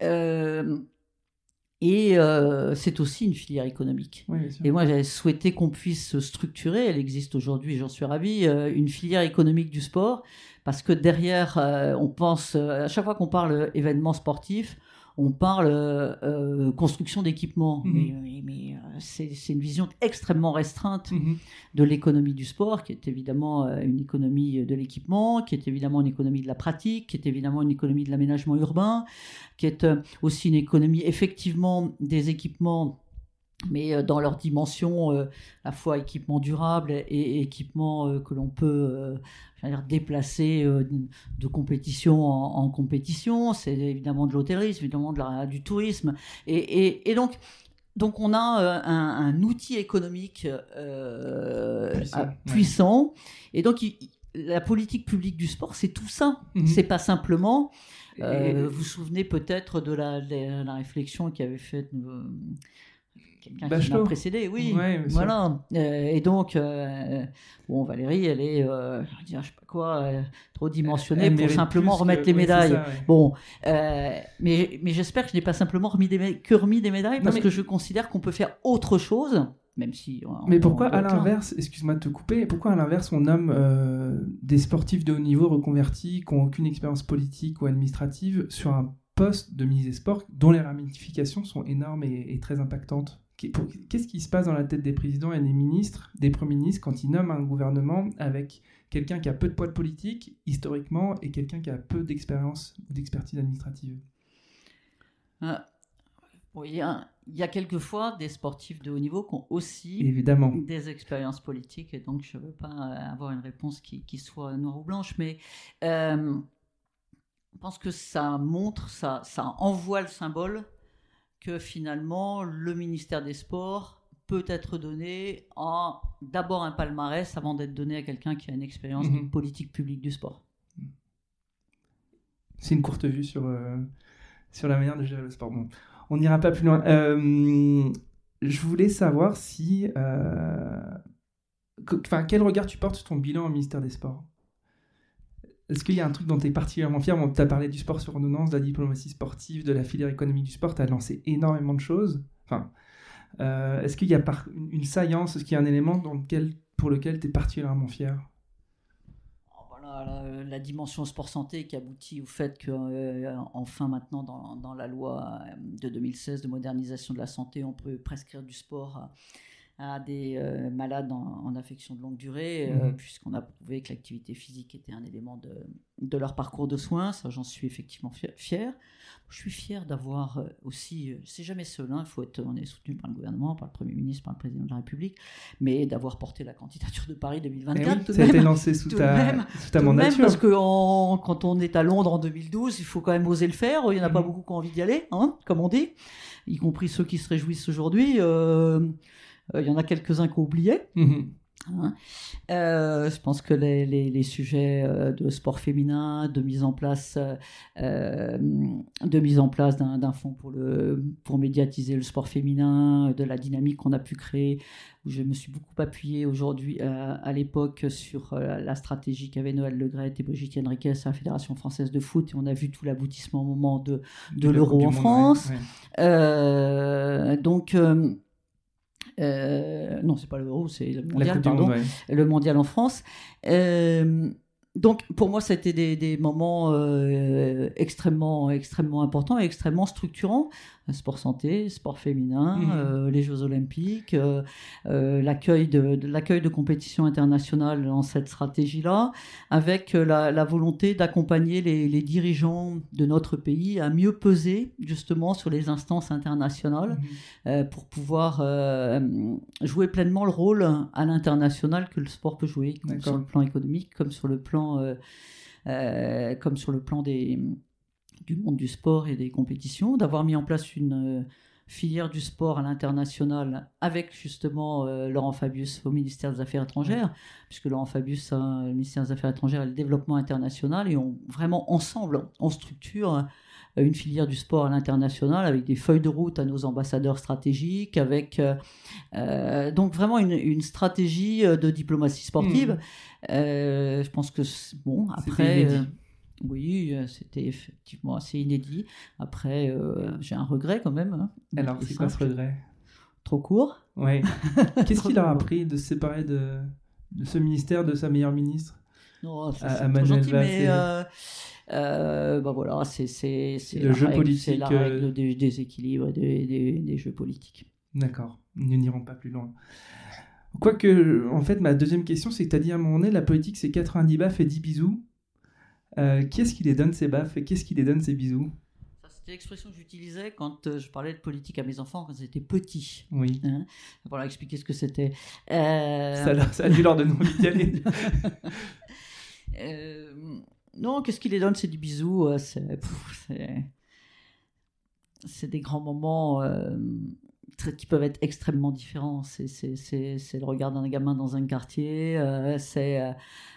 et c'est aussi une filière économique. et moi, j'avais souhaité qu'on puisse structurer, elle existe aujourd'hui, j'en suis ravi, une filière économique du sport, parce que derrière, on pense, à chaque fois qu'on parle événement sportif, on parle euh, euh, construction d'équipements, mhm. mais, euh, c'est une vision extrêmement restreinte mhm. de l'économie du sport, qui est évidemment une économie de l'équipement, qui est évidemment une économie de la pratique, qui est évidemment une économie de l'aménagement urbain, qui est aussi une économie effectivement des équipements mais euh, dans leur dimension euh, à la fois équipement durable et, équipement euh, que l'on peut déplacer de compétition en, compétition. C'est évidemment de l'hôtellerie, évidemment de la, du tourisme. Et, et, donc, donc on a un, outil économique puissant. Et donc la politique publique du sport, c'est tout ça. Mhm. C'est pas simplement. vous vous souvenez peut-être de la, la, réflexion qui avait fait quelqu'un qui m'a précédé, oui. voilà. Euh, et donc, euh, bon, Valérie, elle est, euh, je, sais pas quoi, trop dimensionnée pour simplement remettre les médailles. bon, mais, mais j'espère que je n'ai pas simplement remis des que remis des médailles parce que je considère qu'on peut faire autre chose même si. Mais pourquoi, à l'inverse, excuse-moi de te couper, pourquoi à l'inverse on nomme euh, des sportifs de haut niveau reconvertis qui n'ont aucune expérience politique ou administrative sur un poste de ministre des Sports dont les ramifications sont énormes et, très impactantes? Qu'est-ce qui se passe dans la tête des présidents et des ministres, des premiers ministres, quand ils nomment un gouvernement avec quelqu'un qui a peu de poids politique, historiquement, et quelqu'un qui a peu d'expérience ou d'expertise administrative? Ah, il y, a, il y a quelquefois des sportifs de haut niveau qui ont aussi Évidemment. des expériences politiques, et donc je ne veux pas avoir une réponse qui, qui soit noire ou blanche, mais euh, je pense que ça montre, ça, ça envoie le symbole que finalement le ministère des Sports peut être donné en d'abord un palmarès avant d'être donné à quelqu'un qui a une expérience de mhm. politique publique du sport. C'est une courte vue sur, euh, sur la manière de gérer le sport. Bon, on n'ira pas plus loin. Euh, je voulais savoir si. Euh, enfin, quel regard tu portes sur ton bilan au ministère des Sports? Est-ce qu'il y a un truc dont tu es particulièrement fier? Tu as parlé du sport sur ordonnance, de la diplomatie sportive, de la filière économique du sport, tu as lancé énormément de choses. Enfin, euh, est-ce qu'il y a une saillance, est-ce qu'il y a un élément pour lequel tu es particulièrement fier? La, dimension sport-santé qui aboutit au fait que, euh, enfin, maintenant, dans, la loi euh, de 2016 de modernisation de la santé, on peut prescrire du sport à, des euh, malades en, affection de longue durée, mhm. puisqu'on a prouvé que l'activité physique était un élément de, de leur parcours de soins. Ça, j'en suis effectivement fier. Je suis fier d'avoir aussi, c'est jamais seul, hein, faut être, on est soutenu par le gouvernement, par le Premier ministre, par le Président de la République, mais d'avoir porté la candidature de Paris 2024. Eh ça a été lancé sous ta, sous ta mandature. parce que quand on est à Londres en 2012, il faut quand même oser le faire. Il n'y en a pas mhm. beaucoup qui ont envie d'y aller, hein, comme on dit, y compris ceux qui se réjouissent aujourd'hui. Euh, euh, il y en a quelques-uns qui ont oublié. Mhm. Hein. Euh, je pense que les, les, sujets euh, de sport féminin, de mise en place, euh, de mise en place d'un fonds pour, le, pour médiatiser le sport féminin, de la dynamique qu'on a pu créer, où je me suis beaucoup appuyé aujourd'hui à l'époque sur la stratégie qu'avait Noël Legret et Brigitte Henriquez à la Fédération française de foot, et on a vu tout l'aboutissement au moment de, de, l'euro en France. donc euh, non, c'est pas l'euro, c'est le mondial, pardon. Le mondial en France. Euh, donc pour moi, ça a été des, moments euh, extrêmement, extrêmement importants et extrêmement structurants. Sport santé, sport féminin, mmh. euh, les Jeux olympiques, euh, l'accueil de, l'accueil de compétitions internationales dans cette stratégie-là, avec la, volonté d'accompagner les, dirigeants de notre pays à mieux peser justement sur les instances internationales mmh. pour pouvoir jouer pleinement le rôle à l'international que le sport peut jouer, sur le plan économique comme sur le plan euh, euh, comme sur le plan des, du monde du sport et des compétitions, d'avoir mis en place une euh, filière du sport à l'international avec justement Laurent Fabius au ministère des Affaires étrangères, puisque Laurent Fabius a le ministère des Affaires étrangères et le développement international, et on vraiment ensemble, on structure une filière du sport à l'international avec des feuilles de route à nos ambassadeurs stratégiques, avec euh, euh, donc vraiment une, stratégie euh, de diplomatie sportive. Hmm. je pense que bon après. Oui, c'était effectivement assez inédit. Après, j'ai un regret quand même. Hein, Alors, c'est quoi ce regret? Trop court. Oui. [laughs] Qu'est-ce qu'il a appris de se séparer de, de ce ministère, de sa meilleure ministre? Non, c'est gentil, mais euh, bah voilà, c'est le jeu politique, c'est la règle euh, des déséquilibres des, des, jeux politiques. D'accord, nous n'irons pas plus loin. Quoique, en fait, ma deuxième question, c'est que tu as dit à un moment donné, la politique, c'est 90 baffes et 10 bisous. Euh, qui est-ce qui les donne ces baffes et qu'est-ce qui les donne ces bisous? C'était l'expression que j'utilisais quand euh, je parlais de politique à mes enfants quand ils étaient petits. Oui. Hein pour leur expliquer ce que c'était. Ça, ça, a dû leur donner envie d'y aller. [laughs] Non, qu'est-ce qui les donne C'est du bisou. Euh, c'est des grands moments euh, qui peuvent être extrêmement différents. C'est le regard d'un gamin dans un quartier. Euh, c'est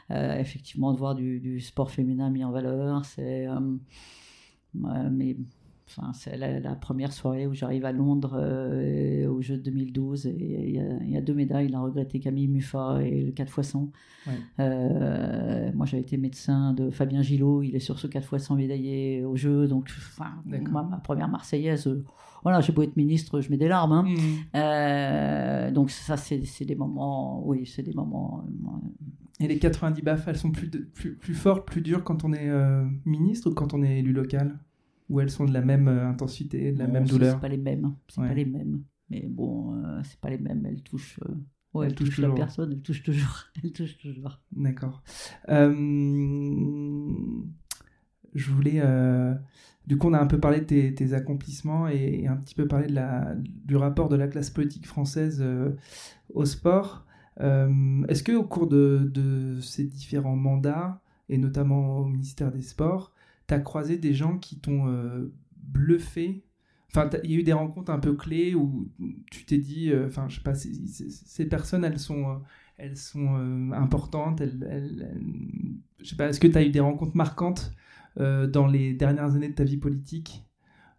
effectivement de voir du, sport féminin mis en valeur. C'est mais Enfin, c'est la, première soirée où j'arrive à Londres euh, au jeu de 2012 et il y, a deux médailles, il a regretté Camille Muffat et le 4 x 100. moi j'avais été médecin de Fabien Gillot, il est sur ce 4 x 100 médaillé au jeu, donc enfin, ma première Marseillaise, euh, voilà, j'ai beau être ministre, je mets des larmes. Hein. Mmh. Euh, donc ça c'est des moments, oui, c'est des moments... et les 90 baffes, elles sont plus, plus, plus fortes, plus dures quand on est ministre ou quand on est élu local? Ou elles sont de la même euh, intensité, de la même douleur C'est pas les mêmes. C'est pas les mêmes. Mais bon, euh, c'est pas les mêmes. Elles touchent. Euh, ouais, elles, touchent, la personne. Elles touchent toujours. [laughs] elles touchent toujours. D'accord. je voulais. Du coup, on a un peu parlé de tes, accomplissements et, un petit peu parlé de la, du rapport de la classe politique française au sport. Est-ce que au cours de, de, ces différents mandats, et notamment au ministère des Sports, tu as croisé des gens qui t'ont euh, bluffé? Enfin, il y a eu des rencontres un peu clés où tu t'es dit, euh, enfin, je sais pas, ces personnes, elles sont, euh, elles sont importantes. Elles, je sais pas, est-ce que tu as eu des rencontres marquantes dans les dernières années de ta vie politique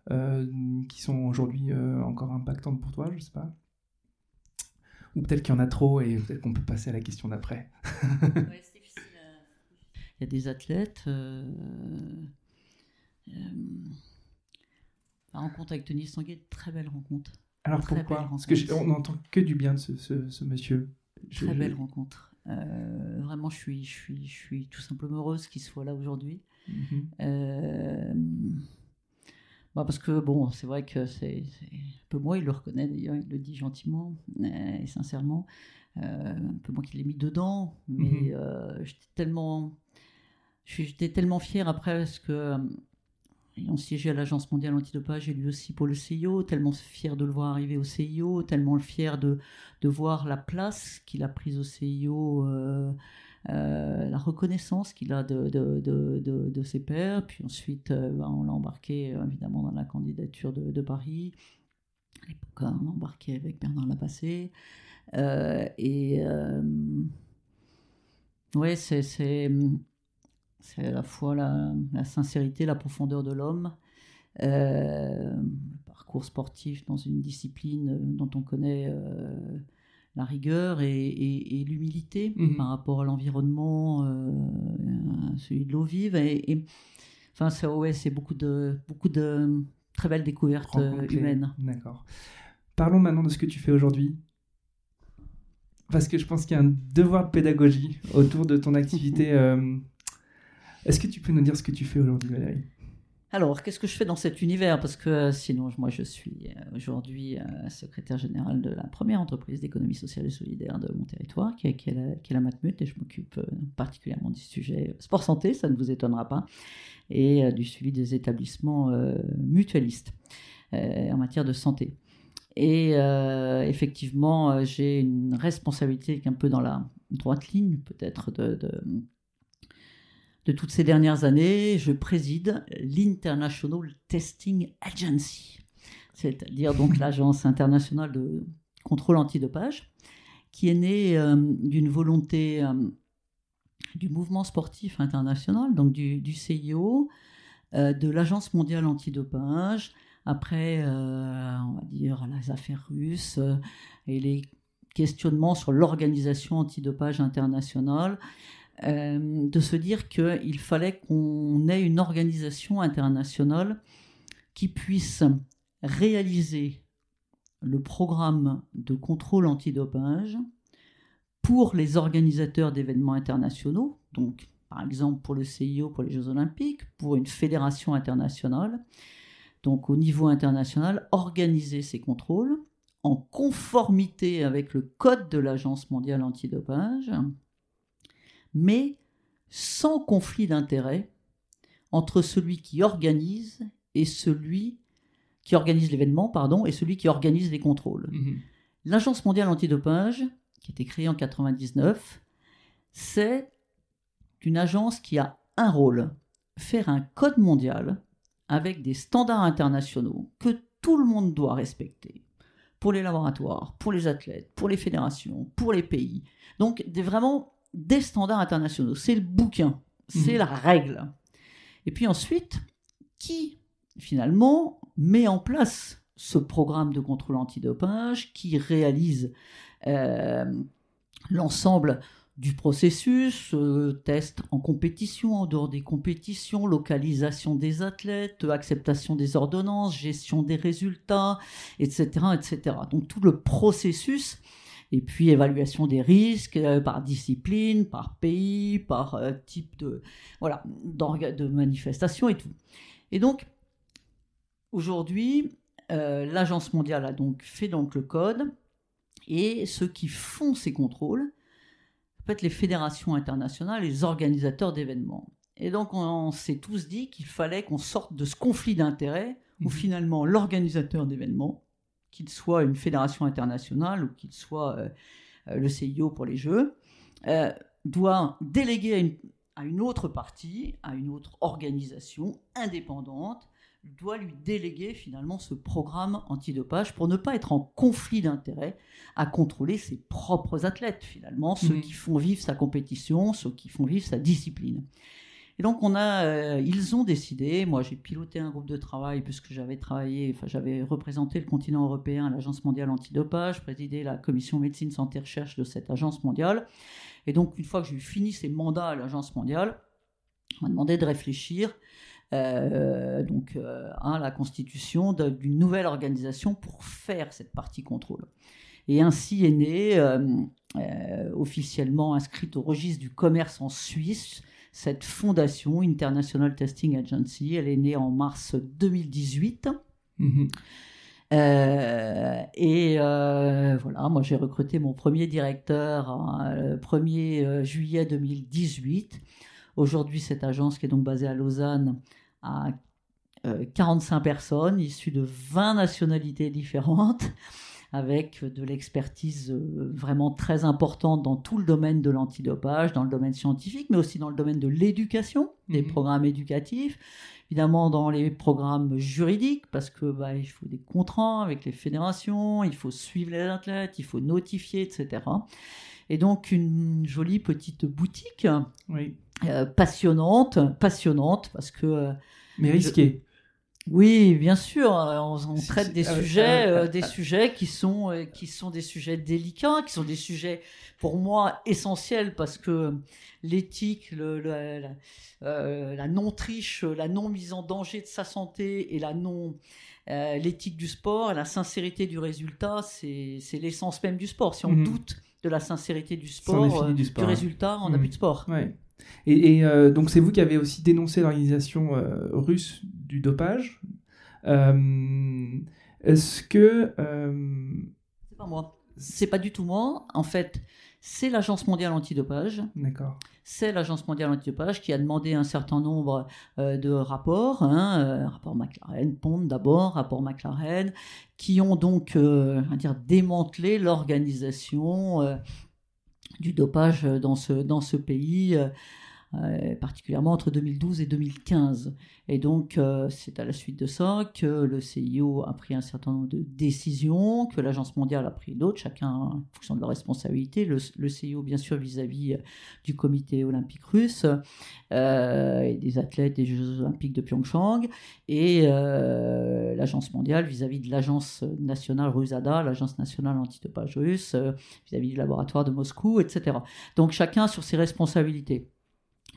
qui sont aujourd'hui encore impactantes pour toi Je sais pas? Ou peut-être qu'il y en a trop et peut-être qu'on peut passer à la question d'après. ouais, c'est difficile. Il y a des athlètes. Euh, la rencontre avec Denis Tanguay, très belle rencontre. Alors pourquoi Parce qu'on n'entend que du bien de ce, monsieur. Très belle rencontre. Euh, vraiment, je suis, je, suis, je suis tout simplement heureuse qu'il soit là aujourd'hui. Euh, bah parce que, bon, c'est vrai que c'est un peu moi, il le reconnaît d'ailleurs, il le dit gentiment et sincèrement. un peu moi qui l'ai mis dedans, mais mhm. j'étais tellement. J'étais tellement fière après parce que ayant siégé à l'Agence mondiale antidopage et lui aussi pour le CIO, tellement fier de le voir arriver au CIO, tellement fier de, de voir la place qu'il a prise au CIO, euh, euh, la reconnaissance qu'il a de, de, de, ses pairs. Puis ensuite, euh, ben, on l'a embarqué évidemment dans la candidature de, Paris. À l'époque, on l'a embarqué avec Bernard Lapassé. et ouais, c'est c'est à la fois la, sincérité, la profondeur de l'homme, euh, le parcours sportif dans une discipline dont on connaît euh, la rigueur et, l'humilité mhm. par rapport à l'environnement, euh, celui de l'eau vive. Et, enfin, c'est ouais, beaucoup de, beaucoup de très belles découvertes humaines. D'accord. Parlons maintenant de ce que tu fais aujourd'hui. Parce que je pense qu'il y a un devoir de pédagogie autour de ton activité [laughs] Est-ce que tu peux nous dire ce que tu fais aujourd'hui, Valérie? Alors, qu'est-ce que je fais dans cet univers? Parce que euh, sinon, moi, je suis euh, aujourd'hui euh, secrétaire général de la première entreprise d'économie sociale et solidaire de mon territoire, qui est, la, Matmut, et je m'occupe particulièrement du sujet sport-santé, ça ne vous étonnera pas, et du suivi des établissements mutualistes en matière de santé. Et effectivement, j'ai une responsabilité qui est un peu dans la droite ligne, peut-être, de toutes ces dernières années, je préside l'International Testing Agency, c'est-à-dire donc [laughs] l'agence internationale de contrôle antidopage, qui est née euh, d'une volonté euh, du mouvement sportif international, donc du, CIO, euh, de l'agence mondiale antidopage, après, on va dire, les affaires russes et les questionnements sur l'organisation antidopage internationale euh, de se dire qu'il fallait qu'on ait une organisation internationale qui puisse réaliser le programme de contrôle antidopage pour les organisateurs d'événements internationaux, donc par exemple pour le CIO, pour les Jeux olympiques, pour une fédération internationale, donc au niveau international, organiser ces contrôles en conformité avec le code de l'Agence mondiale antidopage, mais sans conflit d'intérêt entre celui qui organise et celui qui organise l'événement, pardon, et celui qui organise les contrôles. Mhm. L'Agence mondiale antidopage, qui a été créée en 99, c'est une agence qui a un rôle, faire un code mondial avec des standards internationaux que tout le monde doit respecter pour les laboratoires, pour les athlètes, pour les fédérations, pour les pays. Donc des, vraiment des standards internationaux. C'est le bouquin, c'est mhm. la règle. Et puis ensuite, qui finalement, met en place ce programme de contrôle antidopage qui réalise l'ensemble du processus, euh, test en compétition, en dehors des compétitions, localisation des athlètes, acceptation des ordonnances, gestion des résultats, etc. etc. Donc tout le processus, et puis évaluation des risques euh, par discipline, par pays, par euh, type de, voilà, de manifestation et tout. Et donc, aujourd'hui, l'Agence mondiale a donc fait donc le code, et ceux qui font ces contrôles, fait, les fédérations internationales, les organisateurs d'événements. Et donc, on, s'est tous dit qu'il fallait qu'on sorte de ce conflit d'intérêts où mhm. finalement l'organisateur d'événements, qu'il soit une fédération internationale ou qu'il soit euh, euh, le CIO pour les Jeux, euh, doit déléguer à une, autre partie, à une autre organisation indépendante, doit lui déléguer finalement ce programme antidopage pour ne pas être en conflit d'intérêts à contrôler ses propres athlètes finalement, ceux mhm. qui font vivre sa compétition, ceux qui font vivre sa discipline. Et donc on a, euh, ils ont décidé, moi j'ai piloté un groupe de travail puisque j'avais travaillé, enfin j'avais représenté le continent européen à l'Agence mondiale antidopage, présidé la commission médecine santé recherche de cette agence mondiale. Et donc une fois que j'ai fini ces mandats à l'agence mondiale, on m'a demandé de réfléchir euh, donc euh, à la constitution d'une nouvelle organisation pour faire cette partie contrôle. Et ainsi est née, officiellement inscrite au registre du commerce en Suisse, cette fondation International Testing Agency. Elle est née en mars 2018. Mhm. et voilà, moi j'ai recruté mon premier directeur le 1er juillet 2018. Aujourd'hui, cette agence qui est donc basée à Lausanne à 45 euh, personnes issues de 20 nationalités différentes, avec de l'expertise euh, vraiment très importante dans tout le domaine de l'antidopage, dans le domaine scientifique, mais aussi dans le domaine de l'éducation, des mhm. programmes éducatifs, évidemment dans les programmes juridiques, parce que bah, il faut des contrats avec les fédérations, il faut suivre les athlètes, il faut notifier, etc. Et donc une jolie petite boutique oui. Euh, passionnante, passionnante parce que. Euh, Mais risquée. Oui, bien sûr. Euh, on, traite des sujets, des sujets qui sont qui sont des sujets délicats, qui sont des sujets pour moi essentiels parce que l'éthique, la, non triche, la non mise en danger de sa santé et la non l'éthique du sport, la sincérité du résultat, c'est l'essence même du sport. Si on mhm. doute de la sincérité du sport, du, résultat, on n'a mhm. plus de sport. Ouais. Et, euh, donc c'est vous qui avez aussi dénoncé l'organisation euh, russe du dopage. Euh, est-ce que... C'est pas moi. C'est pas du tout moi. En fait, c'est l'Agence mondiale antidopage. D'accord. C'est l'Agence mondiale antidopage qui a demandé un certain nombre de rapports, hein, rapport McLaren, Pond d'abord, rapport McLaren, qui ont donc dire, démantelé l'organisation du dopage dans ce, dans ce pays. Euh, particulièrement entre 2012 et 2015. Et donc, euh, c'est à la suite de ça que le CIO a pris un certain nombre de décisions, que l'Agence mondiale a pris d'autres, chacun en fonction de leur responsabilité. Le, CIO, bien sûr, vis-à-vis du comité olympique russe euh, et des athlètes des Jeux olympiques de Pyeongchang, et l'Agence mondiale vis-à-vis de l'Agence nationale RUSADA, l'Agence nationale antidopage russe, vis-à-vis du laboratoire de Moscou, etc. Donc, chacun sur ses responsabilités.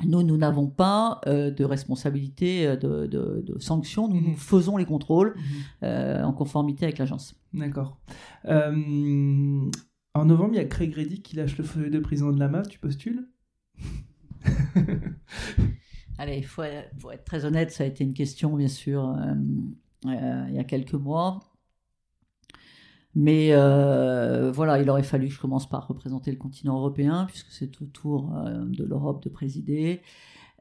Nous, nous n'avons pas euh, de responsabilité euh, de, de, sanctions, nous, nous mhm. faisons les contrôles mhm. euh, en conformité avec l'agence. D'accord. en novembre, il y a Craig Reddy qui lâche le feu de président de la MAF, tu postules? [laughs] Allez, il faut, être très honnête, ça a été une question, bien sûr, il y a quelques mois. Mais euh, voilà, il aurait fallu que je commence par représenter le continent européen, puisque c'est au tour euh, de l'Europe de présider.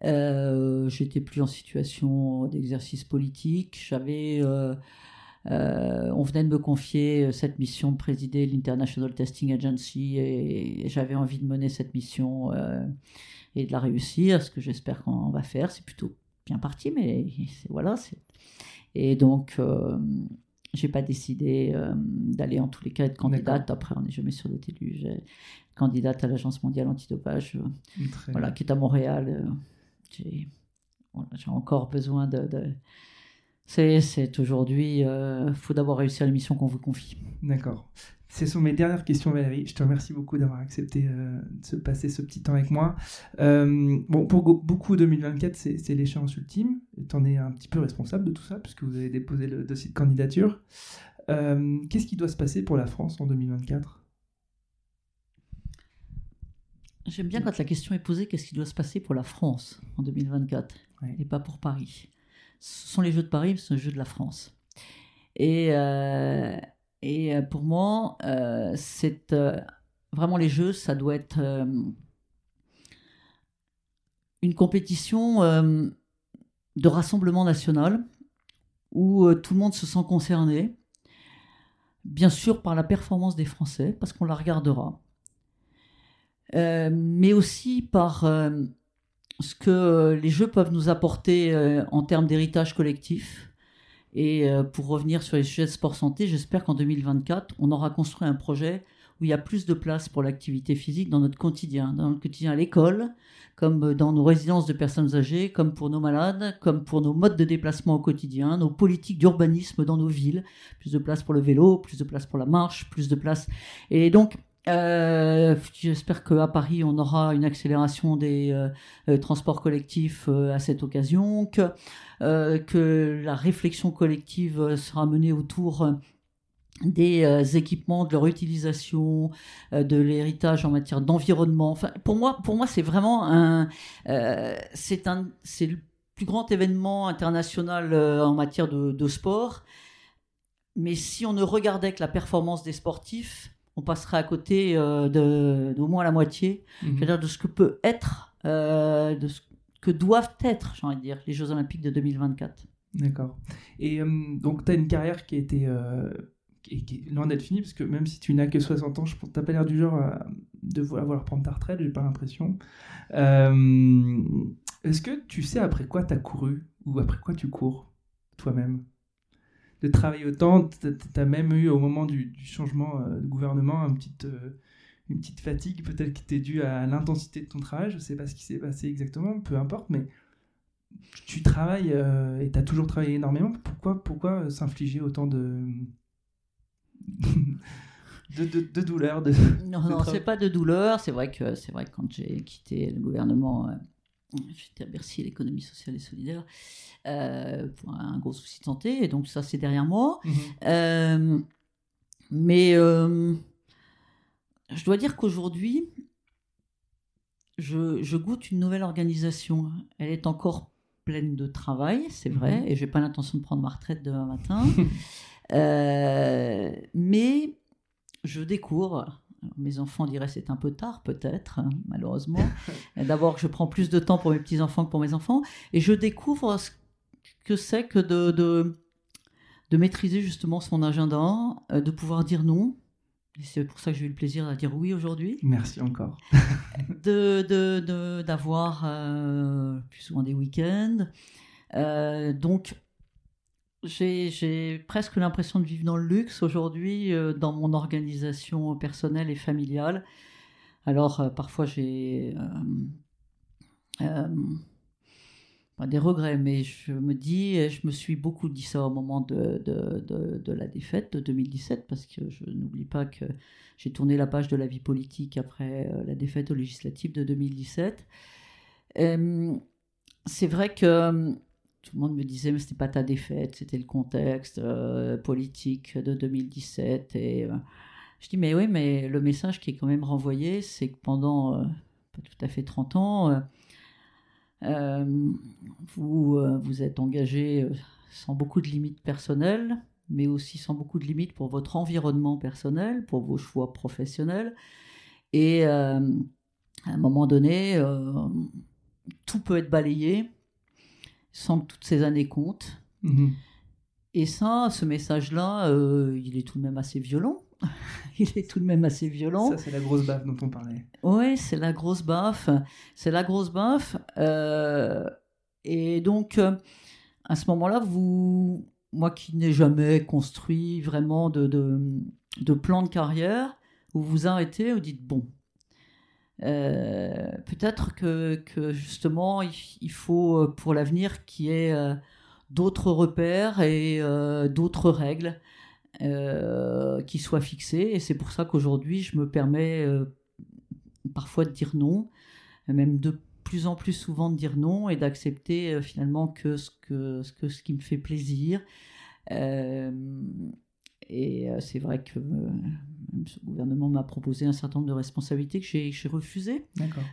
Euh, J'étais plus en situation d'exercice politique. J'avais, euh, on venait de me confier cette mission de présider l'International Testing Agency, et, j'avais envie de mener cette mission et de la réussir. Ce que j'espère qu'on va faire, c'est plutôt bien parti, mais voilà. Et donc j'ai pas décidé euh, d'aller en tous les cas être candidate. Après, on n'est jamais d'être élu. J'ai candidate à l'Agence mondiale antidopage, euh, voilà, qui est à Montréal. Euh, j'ai encore besoin de, C'est aujourd'hui, il euh, faut d'abord réussir la mission qu'on vous confie. D'accord. Ce sont mes dernières questions, Valérie. Je te remercie beaucoup d'avoir accepté euh, de passer ce petit temps avec moi. Euh, bon, pour beaucoup, 2024, c'est l'échéance ultime. Tu en es un petit peu responsable de tout ça, puisque vous avez déposé le dossier de candidature. Qu'est-ce qui doit se passer pour la France en 2024 J'aime bien quand la question est posée qu'est-ce qui doit se passer pour la France en 2024 et pas pour Paris ce sont les Jeux de Paris, ce sont les Jeux de la France. Et, euh, et euh, pour moi, euh, c'est vraiment les Jeux, ça doit être une compétition de rassemblement national où tout le monde se sent concerné, bien sûr par la performance des Français, parce qu'on la regardera, mais aussi par ce que euh, les jeux peuvent nous apporter euh, en termes d'héritage collectif. Et euh, pour revenir sur les sujets sport santé, j'espère qu'en 2024, on aura construit un projet où il y a plus de place pour l'activité physique dans notre quotidien, dans notre quotidien à l'école, comme dans nos résidences de personnes âgées, comme pour nos malades, comme pour nos modes de déplacement au quotidien, nos politiques d'urbanisme dans nos villes, plus de place pour le vélo, plus de place pour la marche, plus de place. Et donc, euh, J'espère qu'à Paris, on aura une accélération des euh, euh, transports collectifs à cette occasion, que, la réflexion collective sera menée autour des équipements, de leur utilisation, de l'héritage en matière d'environnement. Enfin, pour moi, pour moi, c'est vraiment un, c'est c'est le plus grand événement international en matière de sport. Mais si on ne regardait que la performance des sportifs, on passerait à côté euh, de d'au moins la moitié, mhm. c'est-à-dire de ce que peut être, euh, de ce que doivent être, j'ai envie de dire, les Jeux Olympiques de 2024. D'accord. Et euh, donc, tu as une carrière qui a été qui, qui est loin d'être finie, parce que même si tu n'as que 60 ans, je tu n'as pas l'air du genre de vouloir prendre ta retraite, j'ai pas l'impression. Est-ce que tu sais après quoi tu as couru, ou après quoi tu cours, toi-même? De travailler autant. Tu as même eu au moment du, changement euh, de gouvernement une petite, euh, une petite fatigue peut-être qui était due à l'intensité de ton travail. Je ne sais pas ce qui s'est passé exactement, peu importe, mais tu travailles euh, et tu as toujours travaillé énormément. Pourquoi, pourquoi s'infliger autant de... [laughs] de, de, de, douleur de, Non, non, c'est pas de douleur. C'est vrai que c'est vrai que quand j'ai quitté le gouvernement, j'étais à Bercy, l'économie sociale et solidaire. Euh, pour un gros souci de santé, et donc ça c'est derrière moi. Mhm. Euh, mais euh, je dois dire qu'aujourd'hui, je, je, goûte une nouvelle organisation. Elle est encore pleine de travail, c'est vrai, mhm. et j'ai pas l'intention de prendre ma retraite demain matin. [laughs] mais je découvre mes enfants diraient c'est un peu tard, peut-être, malheureusement. [laughs] D'abord, je prends plus de temps pour mes petits-enfants que pour mes enfants. Et je découvre ce que c'est que de, de, de, maîtriser justement son agenda, euh, de pouvoir dire non. C'est pour ça que j'ai eu le plaisir de dire oui aujourd'hui. Merci encore. [laughs] de, de, d'avoir euh, plus souvent des week-ends. Euh, donc, j'ai, presque l'impression de vivre dans le luxe aujourd'hui dans mon organisation personnelle et familiale. Alors, parfois, j'ai des regrets, mais je me dis, je me suis beaucoup dit ça au moment de, de, la défaite de 2017, parce que je n'oublie pas que j'ai tourné la page de la vie politique après euh, la défaite aux législatives de 2017. c'est vrai que tout le monde me disait, mais c'était pas ta défaite, c'était le contexte euh, politique de 2017. Et euh, je dis, mais oui, mais le message qui est quand même renvoyé, c'est que pendant pas tout à fait 30 ans, euh, vous, euh, vous êtes engagé euh, sans beaucoup de limites personnelles, mais aussi sans beaucoup de limites pour votre environnement personnel, pour vos choix professionnels. Et à un moment donné, tout peut être balayé sans que toutes ces années comptent. Mmh Et ça, ce message-là, il est tout de même assez violent. [laughs] il est tout de même assez violent. Ça, c'est la grosse baffe dont on parlait. Oui, c'est la grosse baffe. C'est la grosse baffe. Euh, et donc, euh, à ce moment-là, vous, moi qui n'ai jamais construit vraiment de, de, plan de carrière, vous vous arrêtez, vous dites bon. Euh, peut-être que, justement il, faut pour l'avenir qu'il y ait d'autres repères et d'autres règles qui soient fixées. Et c'est pour ça qu'aujourd'hui, je me permets parfois de dire non, même de plus en plus souvent de dire non et d'accepter finalement que ce, que, ce qui me fait plaisir. Et euh, c'est vrai que euh, ce gouvernement m'a proposé un certain nombre de responsabilités que j'ai refusées. D'accord.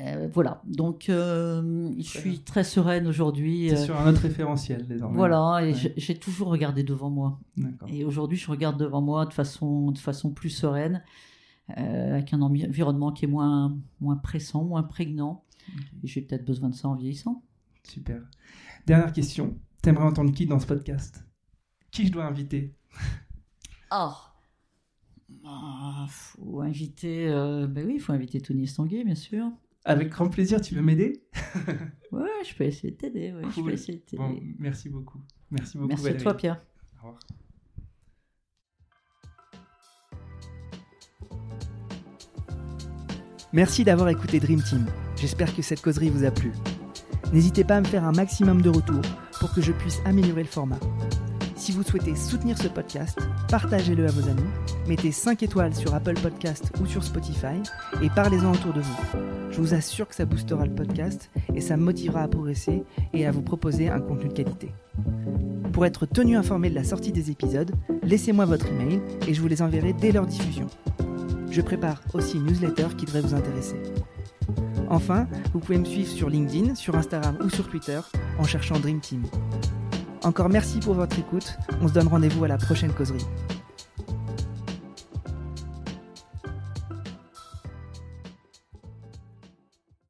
Euh, voilà, donc je suis très sereine aujourd'hui. C'est sur un autre référentiel désormais. Voilà, et j'ai toujours regardé devant moi. Et aujourd'hui, je regarde devant moi de façon, de façon plus sereine, avec un environnement qui est moins, moins pressant, moins prégnant. J'ai peut-être besoin de ça en vieillissant. Super. Dernière question. T'aimerais entendre qui dans ce podcast? Qui je dois inviter? Ah oh. faut inviter. Euh, ben oui, il faut inviter Tony Estanguet, bien sûr. Avec grand plaisir, tu veux m'aider? [laughs] Ouais, je peux essayer de t'aider. Ouais, je peux essayer de bon, merci beaucoup. Merci beaucoup. Merci à toi, Pierre. Au revoir. Merci d'avoir écouté Dream Team. J'espère que cette causerie vous a plu. N'hésitez pas à me faire un maximum de retours pour que je puisse améliorer le format. Si vous souhaitez soutenir ce podcast, partagez-le à vos amis, mettez 5 étoiles sur Apple Podcast ou sur Spotify et parlez-en autour de vous. Je vous assure que ça boostera le podcast et ça motivera à progresser et à vous proposer un contenu de qualité. Pour être tenu informé de la sortie des épisodes, laissez-moi votre email et je vous les enverrai dès leur diffusion. Je prépare aussi une newsletter qui devrait vous intéresser. Enfin, vous pouvez me suivre sur LinkedIn, sur Instagram ou sur Twitter en cherchant Dream Team. Encore merci pour votre écoute. On se donne rendez-vous à la prochaine causerie.